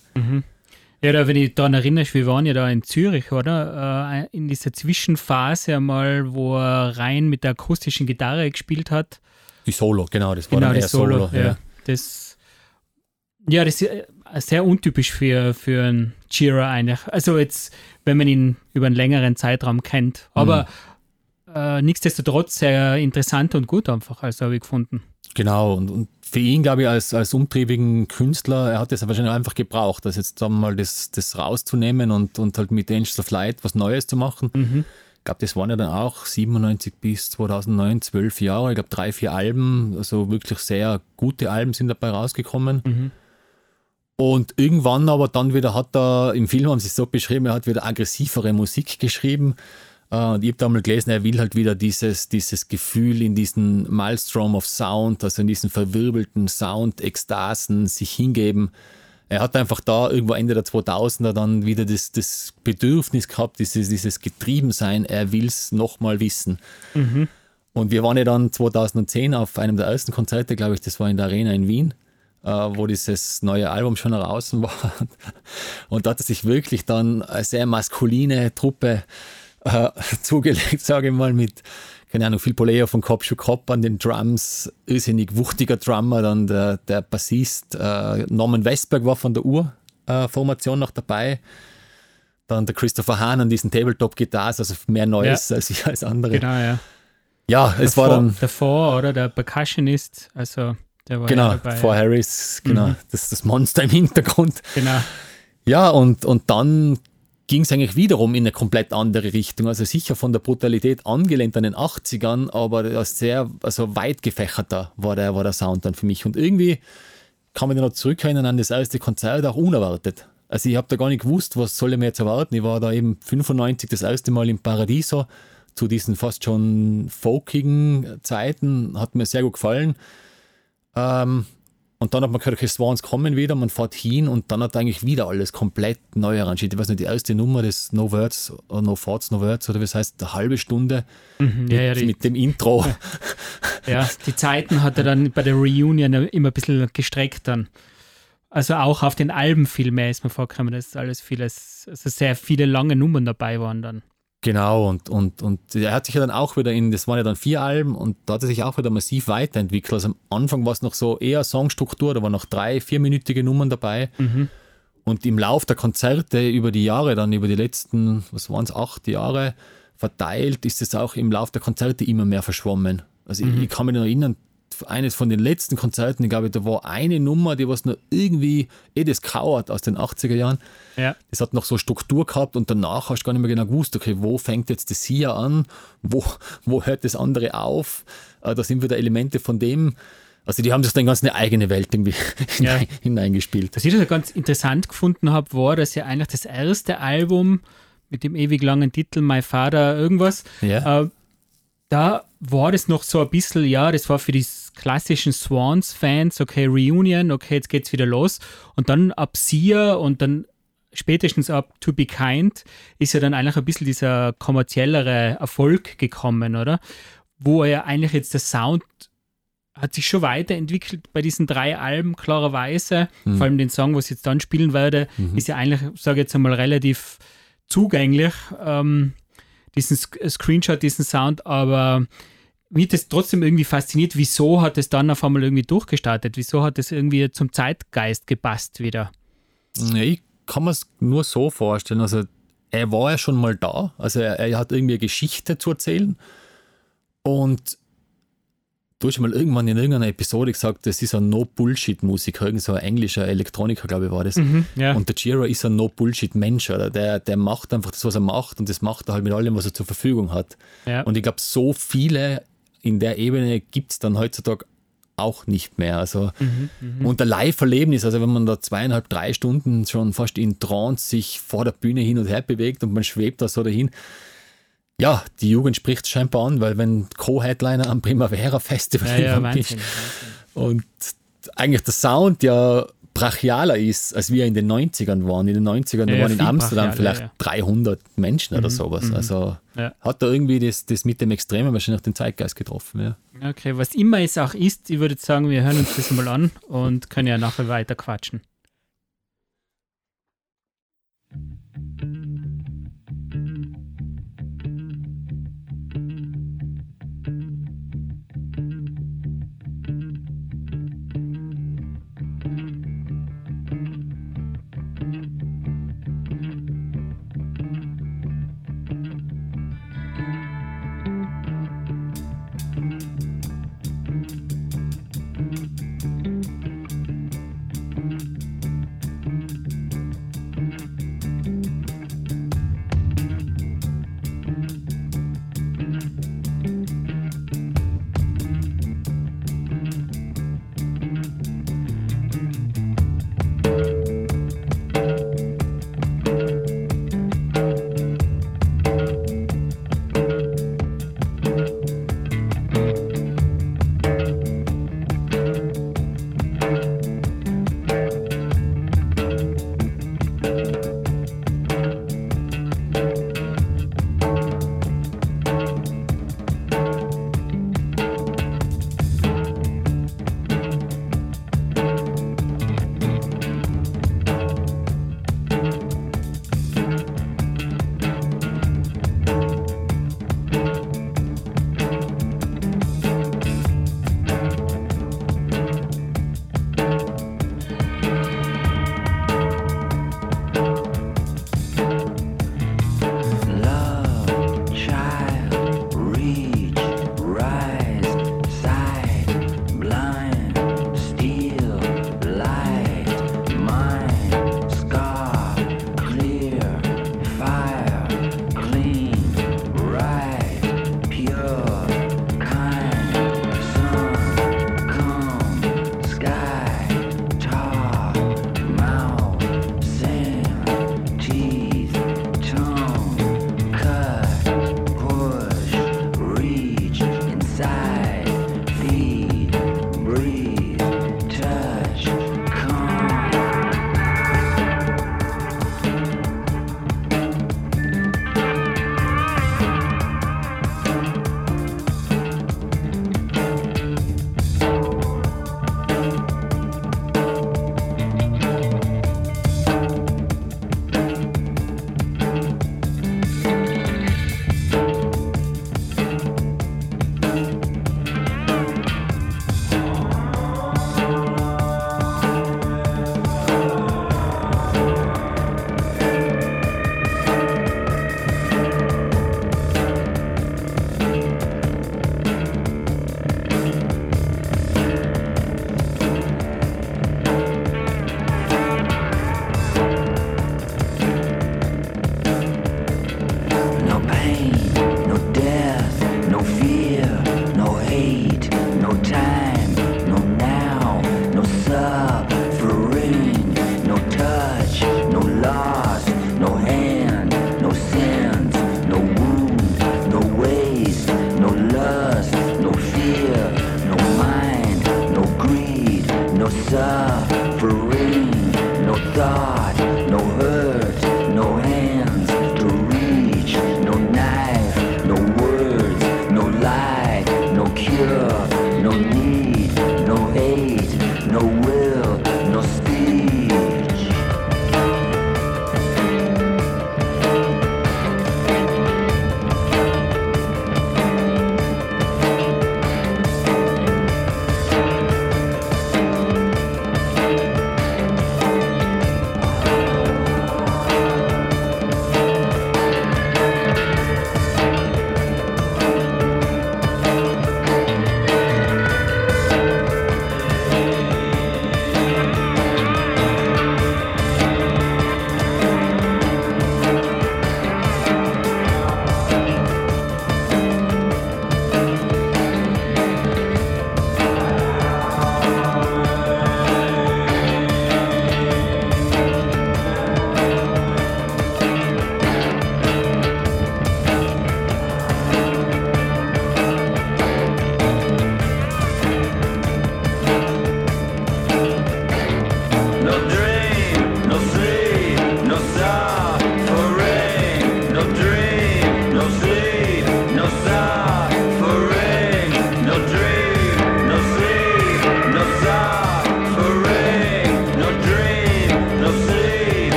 Ja, da, wenn ich daran erinnere, wir waren ja da in Zürich, oder? Äh, in dieser Zwischenphase einmal, wo er rein mit der akustischen Gitarre gespielt hat. Die Solo, genau, das war Genau, dann Solo. Solo. ja. ja. Das, ja, das ist äh, sehr untypisch für, für einen Jira eigentlich. Also jetzt, wenn man ihn über einen längeren Zeitraum kennt. Aber Mhm. äh, nichtsdestotrotz sehr interessant und gut einfach, also habe ich gefunden. Genau, und, und für ihn, glaube ich, als, als umtriebigen Künstler, er hat das wahrscheinlich einfach gebraucht, das jetzt mal das, das rauszunehmen und, und halt mit Angels of Light was Neues zu machen. Ich glaube, das waren ja dann auch 97 bis 2009, zwölf Jahre, ich glaube drei, vier Alben, also wirklich sehr gute Alben sind dabei rausgekommen. Und irgendwann aber dann wieder hat er, im Film haben sie es so beschrieben, er hat wieder aggressivere Musik geschrieben. Und ich habe da mal gelesen, er will halt wieder dieses, dieses Gefühl in diesen Maelstrom of Sound, also in diesen verwirbelten Sound-Ekstasen sich hingeben. Er hat einfach da irgendwo Ende der 2000er dann wieder das, das Bedürfnis gehabt, dieses, dieses Getriebensein, er will es nochmal wissen. Und wir waren ja dann 2010 auf einem der ersten Konzerte, glaube ich, das war in der Arena in Wien, äh, wo dieses neue Album schon heraus [laughs] war. Und da hat er sich wirklich dann eine sehr maskuline Truppe äh, [laughs] zugelegt, sage ich mal, mit, keine Ahnung, Phil Poleo von Cop to Cop an den Drums, irrsinnig wuchtiger Drummer, dann der, der Bassist äh, Norman Westberg war von der Ur-Formation noch dabei. Dann der Christopher Hahn an diesen Tabletop-Guitars, also mehr Neues Ja. als ich als andere. Genau, ja. Ja, es war dann Davor, oder? Der Percussionist, also der war Genau, ja dabei. vor Harris, genau, das, das Monster im Hintergrund. Genau. Ja, und, und dann ging es eigentlich wiederum in eine komplett andere Richtung. Also sicher von der Brutalität angelehnt an den 80ern, aber sehr also weit gefächerter war der, war der Sound dann für mich. Und irgendwie kann man noch zurückerinnern an das erste Konzert, auch unerwartet. Also ich habe da gar nicht gewusst, was soll ich mir jetzt erwarten. Ich war da eben 95 das erste Mal im Paradiso zu diesen fast schon folkigen Zeiten. Hat mir sehr gut gefallen. Ähm, und dann hat man gehört, okay, Swans kommen wieder, man fährt hin und dann hat eigentlich wieder alles komplett neu arrangiert. Ich weiß nicht, die erste Nummer des No Words oder No Thoughts, No Words oder was heißt, eine halbe Stunde Mhm, mit, ja, ja, mit dem Intro. Ja, die Zeiten hat er dann bei der Reunion immer ein bisschen gestreckt dann. Also auch auf den Alben viel mehr ist mir vorgekommen, dass alles vieles, also sehr viele lange Nummern dabei waren dann. Genau, und, und, und er hat sich ja dann auch wieder in, das waren ja dann vier Alben und da hat er sich auch wieder massiv weiterentwickelt. Also am Anfang war es noch so eher Songstruktur, da waren noch drei, vierminütige Nummern dabei. Und im Lauf der Konzerte über die Jahre, dann über die letzten, was waren es, acht Jahre verteilt, ist es auch im Lauf der Konzerte immer mehr verschwommen. Also ich, ich kann mich noch erinnern, eines von den letzten Konzerten, ich glaube, da war eine Nummer, die was noch irgendwie, eh das kauert aus den 80er Jahren. Ja. Das hat noch so Struktur gehabt und danach hast du gar nicht mehr genau gewusst, okay, wo fängt jetzt das hier an, wo, wo hört das andere auf? Äh, Da sind wieder Elemente von dem. Also die haben sich dann ganz eine eigene Welt irgendwie [laughs] Ja. hinein, hineingespielt. Was ich das ganz interessant gefunden habe, war, dass ja eigentlich das erste Album mit dem ewig langen Titel My Father irgendwas, Ja. äh, da war das noch so ein bisschen, ja, das war für die klassischen Swans-Fans, okay, Reunion, okay, jetzt geht's wieder los. Und dann ab Sia und dann spätestens ab To Be Kind ist ja dann eigentlich ein bisschen dieser kommerziellere Erfolg gekommen, oder? Wo ja eigentlich jetzt der Sound hat sich schon weiterentwickelt bei diesen drei Alben, klarerweise. Vor allem den Song, was ich jetzt dann spielen werde, ist ja eigentlich, sage ich jetzt einmal, relativ zugänglich, ähm, diesen Sk- Screenshot, diesen Sound, aber mich das trotzdem irgendwie fasziniert, wieso hat es dann auf einmal irgendwie durchgestartet? Wieso hat es irgendwie zum Zeitgeist gepasst wieder? Ja, ich kann mir es nur so vorstellen. Also er war ja schon mal da. Also er, er hat irgendwie eine Geschichte zu erzählen. Und du hast mal irgendwann in irgendeiner Episode gesagt, das ist ein No-Bullshit-Musiker, irgend so ein englischer Elektroniker, glaube ich, war das. ja. Und der Giro ist ein No-Bullshit-Mensch, oder? Der, der macht einfach das, was er macht und das macht er halt mit allem, was er zur Verfügung hat. Ja. Und ich glaube, so viele in der Ebene gibt es dann heutzutage auch nicht mehr. Also, und der Live-Erlebnis, also wenn man da zweieinhalb, drei Stunden schon fast in Trance sich vor der Bühne hin und her bewegt und man schwebt da so dahin. Ja, die Jugend spricht scheinbar an, weil wenn Co-Headliner am Primavera Festival ja, ja, Wahnsinn. und eigentlich der Sound ja brachialer ist, als wir in den 90ern waren. In den 90ern Ja, waren in Amsterdam vielleicht ja. 300 Menschen oder sowas. Also Ja. hat da irgendwie das, das mit dem Extremen wahrscheinlich den Zeitgeist getroffen. Ja. Okay, was immer es auch ist, ich würde sagen, wir hören uns das mal an und können ja nachher weiter quatschen. bizarre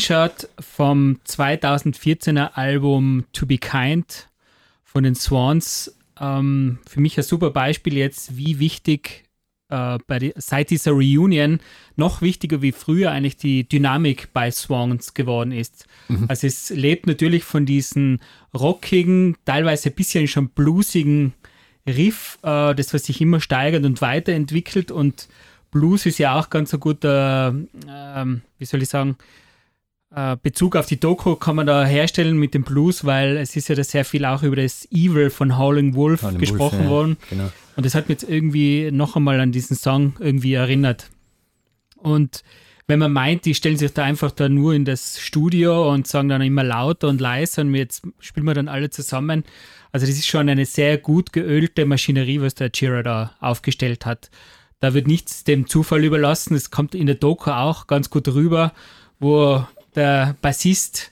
Screenshot vom 2014er Album To Be Kind von den Swans. Ähm, für mich ein super Beispiel jetzt, wie wichtig äh, bei die, seit dieser Reunion noch wichtiger wie früher eigentlich die Dynamik bei Swans geworden ist. Mhm. Also es lebt natürlich von diesen rockigen, teilweise ein bisschen schon bluesigen Riff, äh, das was sich immer steigert und weiterentwickelt und Blues ist ja auch ganz ein guter, äh, wie soll ich sagen, Bezug auf die Doku kann man da herstellen mit dem Blues, weil es ist ja da sehr viel auch über das Evil von Howling Wolf Howling gesprochen Wolf, ja, worden. Genau. Und das hat mich jetzt irgendwie noch einmal an diesen Song irgendwie erinnert. Und wenn man meint, die stellen sich da einfach da nur in das Studio und sagen dann immer lauter und leiser und jetzt spielen wir dann alle zusammen. Also das ist schon eine sehr gut geölte Maschinerie, was der Chira da aufgestellt hat. Da wird nichts dem Zufall überlassen. Es kommt in der Doku auch ganz gut rüber, wo der Bassist,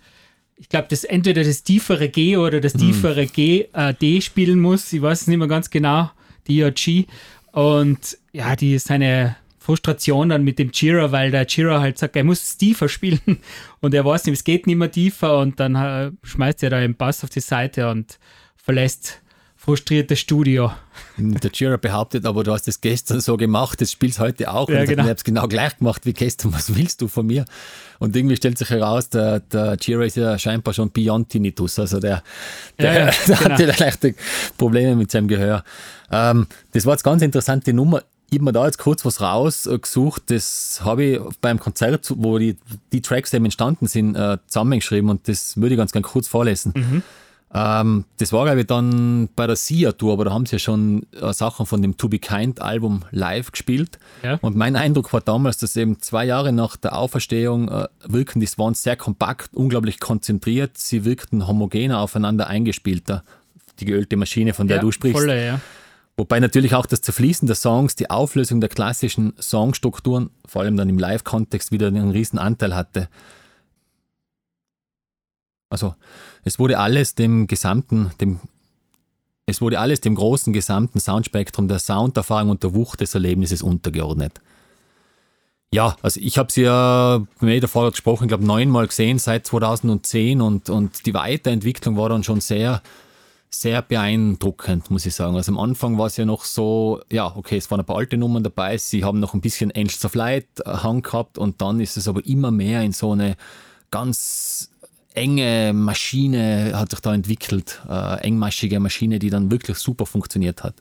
ich glaube, das entweder das tiefere G oder das mhm. tiefere G, äh, D spielen muss. Ich weiß es nicht mehr ganz genau, die G. Und ja, die seine Frustration dann mit dem Chira, weil der Chira halt sagt, er muss tiefer spielen [laughs] und er weiß nicht, es geht nicht mehr tiefer und dann äh, schmeißt er da den Bass auf die Seite und verlässt frustriertes Studio. Der Chira behauptet aber, du hast es gestern so gemacht, das spielst heute auch. Ja, und genau. ich habe es genau gleich gemacht wie gestern. Was willst du von mir? Und irgendwie stellt sich heraus, der, der Chira ist ja scheinbar schon Beyond Tinnitus. Also der, der, ja, ja, [laughs] der genau. hatte leichte Probleme mit seinem Gehör. Ähm, das war jetzt ganz interessante Nummer. Ich habe mir da jetzt kurz was rausgesucht. Das habe ich beim Konzert, wo die, die Tracks eben entstanden sind, äh, zusammengeschrieben und das würde ich ganz gerne kurz vorlesen. Mhm. Ähm, das war, glaube ich, dann bei der Sia-Tour, aber da haben sie ja schon äh, Sachen von dem To Be Kind-Album live gespielt. Ja. Und mein Eindruck war damals, dass eben zwei Jahre nach der Auferstehung äh, wirken die Swans sehr kompakt, unglaublich konzentriert. Sie wirkten homogener aufeinander eingespielter. Die geölte Maschine, von der ja, du sprichst. Volle, ja. Wobei natürlich auch das Zerfließen der Songs, die Auflösung der klassischen Songstrukturen, vor allem dann im Live-Kontext, wieder einen riesen Anteil hatte. Also es wurde alles dem gesamten, dem, es wurde alles dem großen gesamten Soundspektrum der Sounderfahrung und der Wucht des Erlebnisses untergeordnet. Ja, also ich habe sie ja, mir davor gesprochen, ich glaube neunmal gesehen seit 2010 und, und die Weiterentwicklung war dann schon sehr, sehr beeindruckend, muss ich sagen. Also am Anfang war es ja noch so, ja, okay, es waren ein paar alte Nummern dabei, sie haben noch ein bisschen Angels of Light Hang gehabt und dann ist es aber immer mehr in so eine ganz enge Maschine hat sich da entwickelt, äh, engmaschige Maschine, die dann wirklich super funktioniert hat.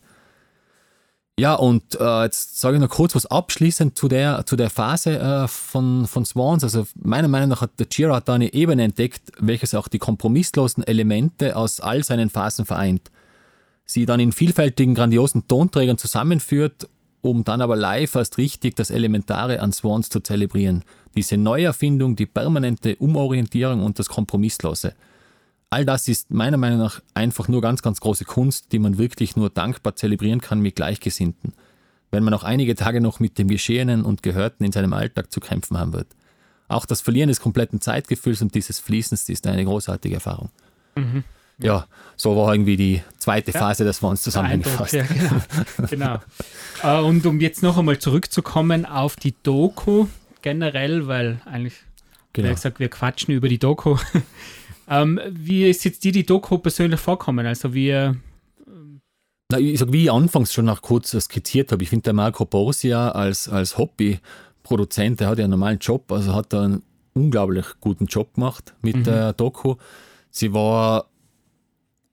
Ja, und äh, jetzt sage ich noch kurz was abschließend zu der, zu der Phase äh, von, von Swans. Also meiner Meinung nach hat der Jira da eine Ebene entdeckt, welches auch die kompromisslosen Elemente aus all seinen Phasen vereint. Sie dann in vielfältigen, grandiosen Tonträgern zusammenführt, um dann aber live erst richtig das Elementare an Swans zu zelebrieren – diese Neuerfindung, die permanente Umorientierung und das Kompromisslose. All das ist meiner Meinung nach einfach nur ganz, ganz große Kunst, die man wirklich nur dankbar zelebrieren kann mit Gleichgesinnten, wenn man auch einige Tage noch mit dem Geschehenen und Gehörten in seinem Alltag zu kämpfen haben wird. Auch das Verlieren des kompletten Zeitgefühls und dieses Fließens ist eine großartige Erfahrung. Mhm. Ja, so war irgendwie die zweite ja. Phase, dass wir uns zusammengefasst. Ja, genau. genau. Äh, und um jetzt noch einmal zurückzukommen auf die Doku, generell, weil eigentlich, genau. wie gesagt, wir quatschen über die Doku. [laughs] ähm, wie ist jetzt dir die Doku persönlich vorkommen? Also wie. Ähm Na, ich sag, wie ich anfangs schon noch kurz skizziert habe, ich finde der Marco Borsia als, als Hobbyproduzent, der hat ja einen normalen Job, also hat er einen unglaublich guten Job gemacht mit mhm. der Doku. Sie war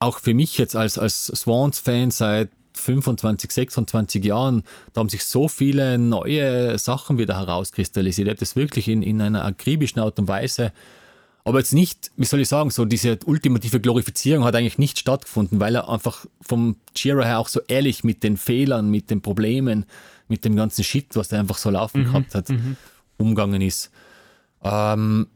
auch für mich jetzt als, als Swans-Fan seit 25, 26 Jahren, da haben sich so viele neue Sachen wieder herauskristallisiert. Ich habe das wirklich in, in einer akribischen Art und Weise, aber jetzt nicht, wie soll ich sagen, so diese ultimative Glorifizierung hat eigentlich nicht stattgefunden, weil er einfach vom Jira her auch so ehrlich mit den Fehlern, mit den Problemen, mit dem ganzen Shit, was der einfach so laufen mhm, gehabt hat, mhm. umgangen ist. Ähm,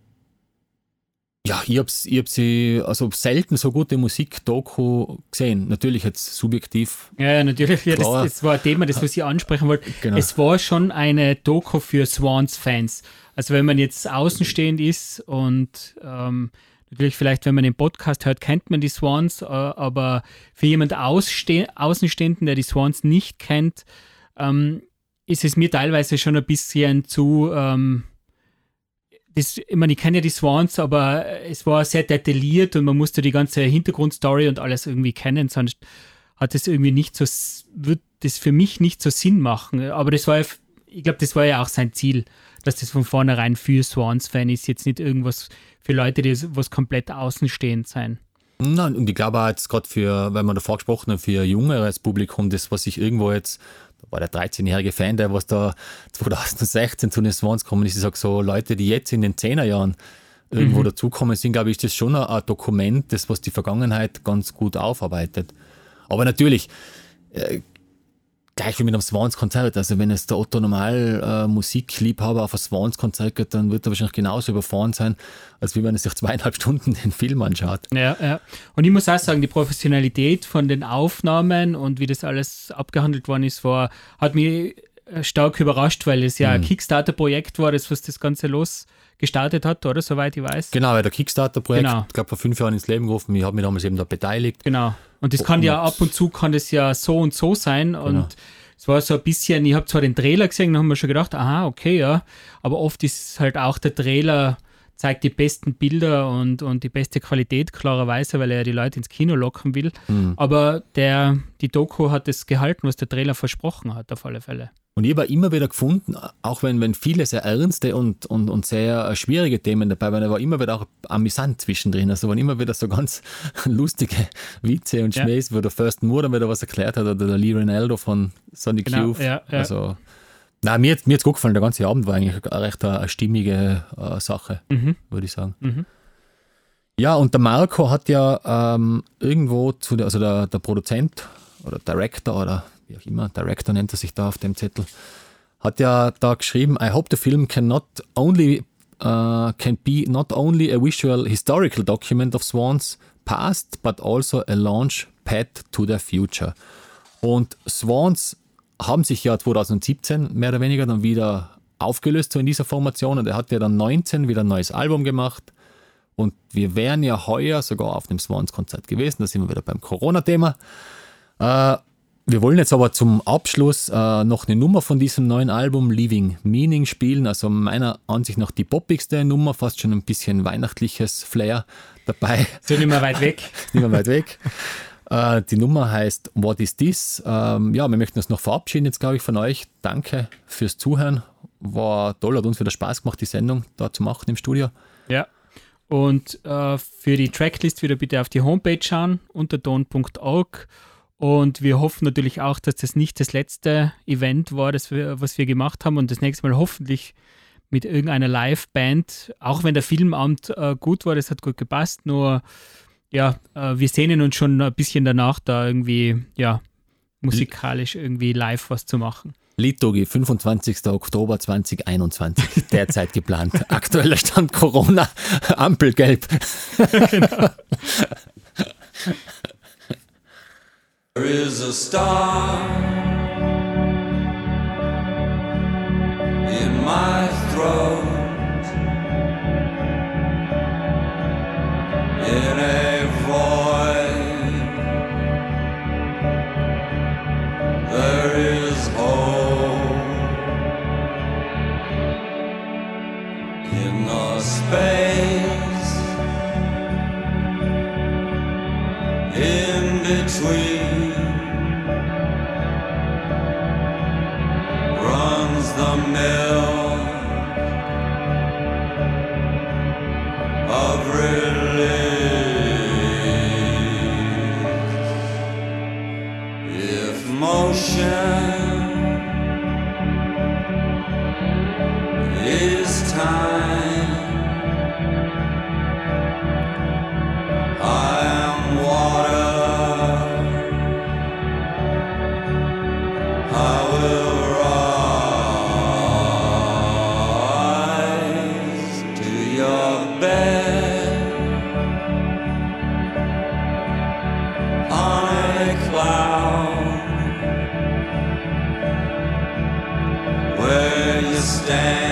ja, ich habe ich hab sie also selten so gute Musik-Doku gesehen. Natürlich jetzt subjektiv. Ja, natürlich. Ja, das, das, war ein Thema, das was ich ansprechen wollte. Genau. Es war schon eine Doku für Swans-Fans. Also wenn man jetzt außenstehend ist und ähm, natürlich vielleicht, wenn man den Podcast hört, kennt man die Swans, äh, aber für jemand Außenstehenden, der die Swans nicht kennt, ähm, ist es mir teilweise schon ein bisschen zu... Ähm, das, ich meine, ich kenne ja die Swans, aber es war sehr detailliert und man musste die ganze Hintergrundstory und alles irgendwie kennen, sonst hat es irgendwie nicht so, wird das für mich nicht so Sinn machen. Aber das war ja, ich glaube, das war ja auch sein Ziel, dass das von vornherein für Swans-Fan ist, jetzt nicht irgendwas für Leute, die was komplett außenstehend sein. Nein, und ich glaube auch jetzt gerade für, wenn man davor gesprochen hat, für jüngeres Publikum, das, was ich irgendwo jetzt, war der 13-jährige Fan, der was da 2016 zu den Swans gekommen ist, ich sage so, Leute, die jetzt in den 10er Jahren irgendwo mhm. dazukommen sind, glaube ich, ist das schon ein, ein Dokument, das was die Vergangenheit ganz gut aufarbeitet. Aber natürlich, äh, gleich wie mit einem Swans-Konzert. Also wenn es der Otto normal äh, Musikliebhaber auf ein Swans-Konzert geht, dann wird er wahrscheinlich genauso überfahren sein, als wie wenn er sich zweieinhalb [laughs] Stunden den Film anschaut. Ja, ja. Und ich muss auch sagen, die Professionalität von den Aufnahmen und wie das alles abgehandelt worden ist, war, hat mich äh, stark überrascht, weil es ja mhm. ein Kickstarter-Projekt war, das was das Ganze los gestartet hat, oder? Soweit ich weiß. Genau, weil der Kickstarter-Projekt, genau. ich glaube, vor fünf Jahren ins Leben gerufen. Ich habe mich damals eben da beteiligt. Genau. Und das kann und ja ab und zu kann das ja so und so sein. Genau. Und es war so ein bisschen, ich habe zwar den Trailer gesehen, da haben wir schon gedacht, aha, okay, ja. Aber oft ist halt auch der Trailer zeigt die besten Bilder und, und die beste Qualität, klarerweise, weil er ja die Leute ins Kino locken will. Mhm. Aber der, die Doku hat es gehalten, was der Trailer versprochen hat, auf alle Fälle. Und ich habe immer wieder gefunden, auch wenn, wenn viele sehr ernste und, und, und sehr schwierige Themen dabei waren, war immer wieder auch amüsant zwischendrin. Also waren immer wieder so ganz [laughs] lustige Witze und Schmähs, ja. wo der First Moore dann wieder was erklärt hat oder der Lee Ronaldo von Sonic genau, Youth. Ja, ja. Also, na, mir, mir hat gut gefallen, der ganze Abend war eigentlich eine recht eine, eine stimmige äh, Sache, mhm. würde ich sagen. Mhm. Ja, und der Marco hat ja ähm, irgendwo zu der, also der, der Produzent oder Director oder wie auch immer, Director nennt er sich da auf dem Zettel, hat ja da geschrieben, I hope the film can not only uh, can be not only a visual historical document of Swans past, but also a launch pad to their future. Und Swans haben sich ja 2017 mehr oder weniger dann wieder aufgelöst, so in dieser Formation. Und er hat ja dann 19 wieder ein neues Album gemacht. Und wir wären ja heuer sogar auf dem Swans-Konzert gewesen. Da sind wir wieder beim Corona-Thema. Äh, wir wollen jetzt aber zum Abschluss äh, noch eine Nummer von diesem neuen Album Leaving Meaning spielen. Also meiner Ansicht nach die poppigste Nummer, fast schon ein bisschen weihnachtliches Flair dabei. So nicht mehr weit weg. [laughs] nicht mehr weit weg. Äh, die Nummer heißt What is this? Ähm, ja, wir möchten uns noch verabschieden jetzt, glaube ich, von euch. Danke fürs Zuhören. War toll, hat uns wieder Spaß gemacht, die Sendung da zu machen im Studio. Ja. Und äh, für die Tracklist wieder bitte auf die Homepage schauen, unterton.org. Und wir hoffen natürlich auch, dass das nicht das letzte Event war, das wir, was wir gemacht haben und das nächste Mal hoffentlich mit irgendeiner Live-Band, auch wenn der Filmamt äh, gut war, das hat gut gepasst, nur ja, äh, wir sehnen uns schon ein bisschen danach, da irgendwie, ja, musikalisch irgendwie live was zu machen. Liturgie, 25. Oktober 2021, [laughs] derzeit geplant. Aktueller Stand Corona, [laughs] Ampelgelb. [laughs] genau. There is a star in my throat, the understand.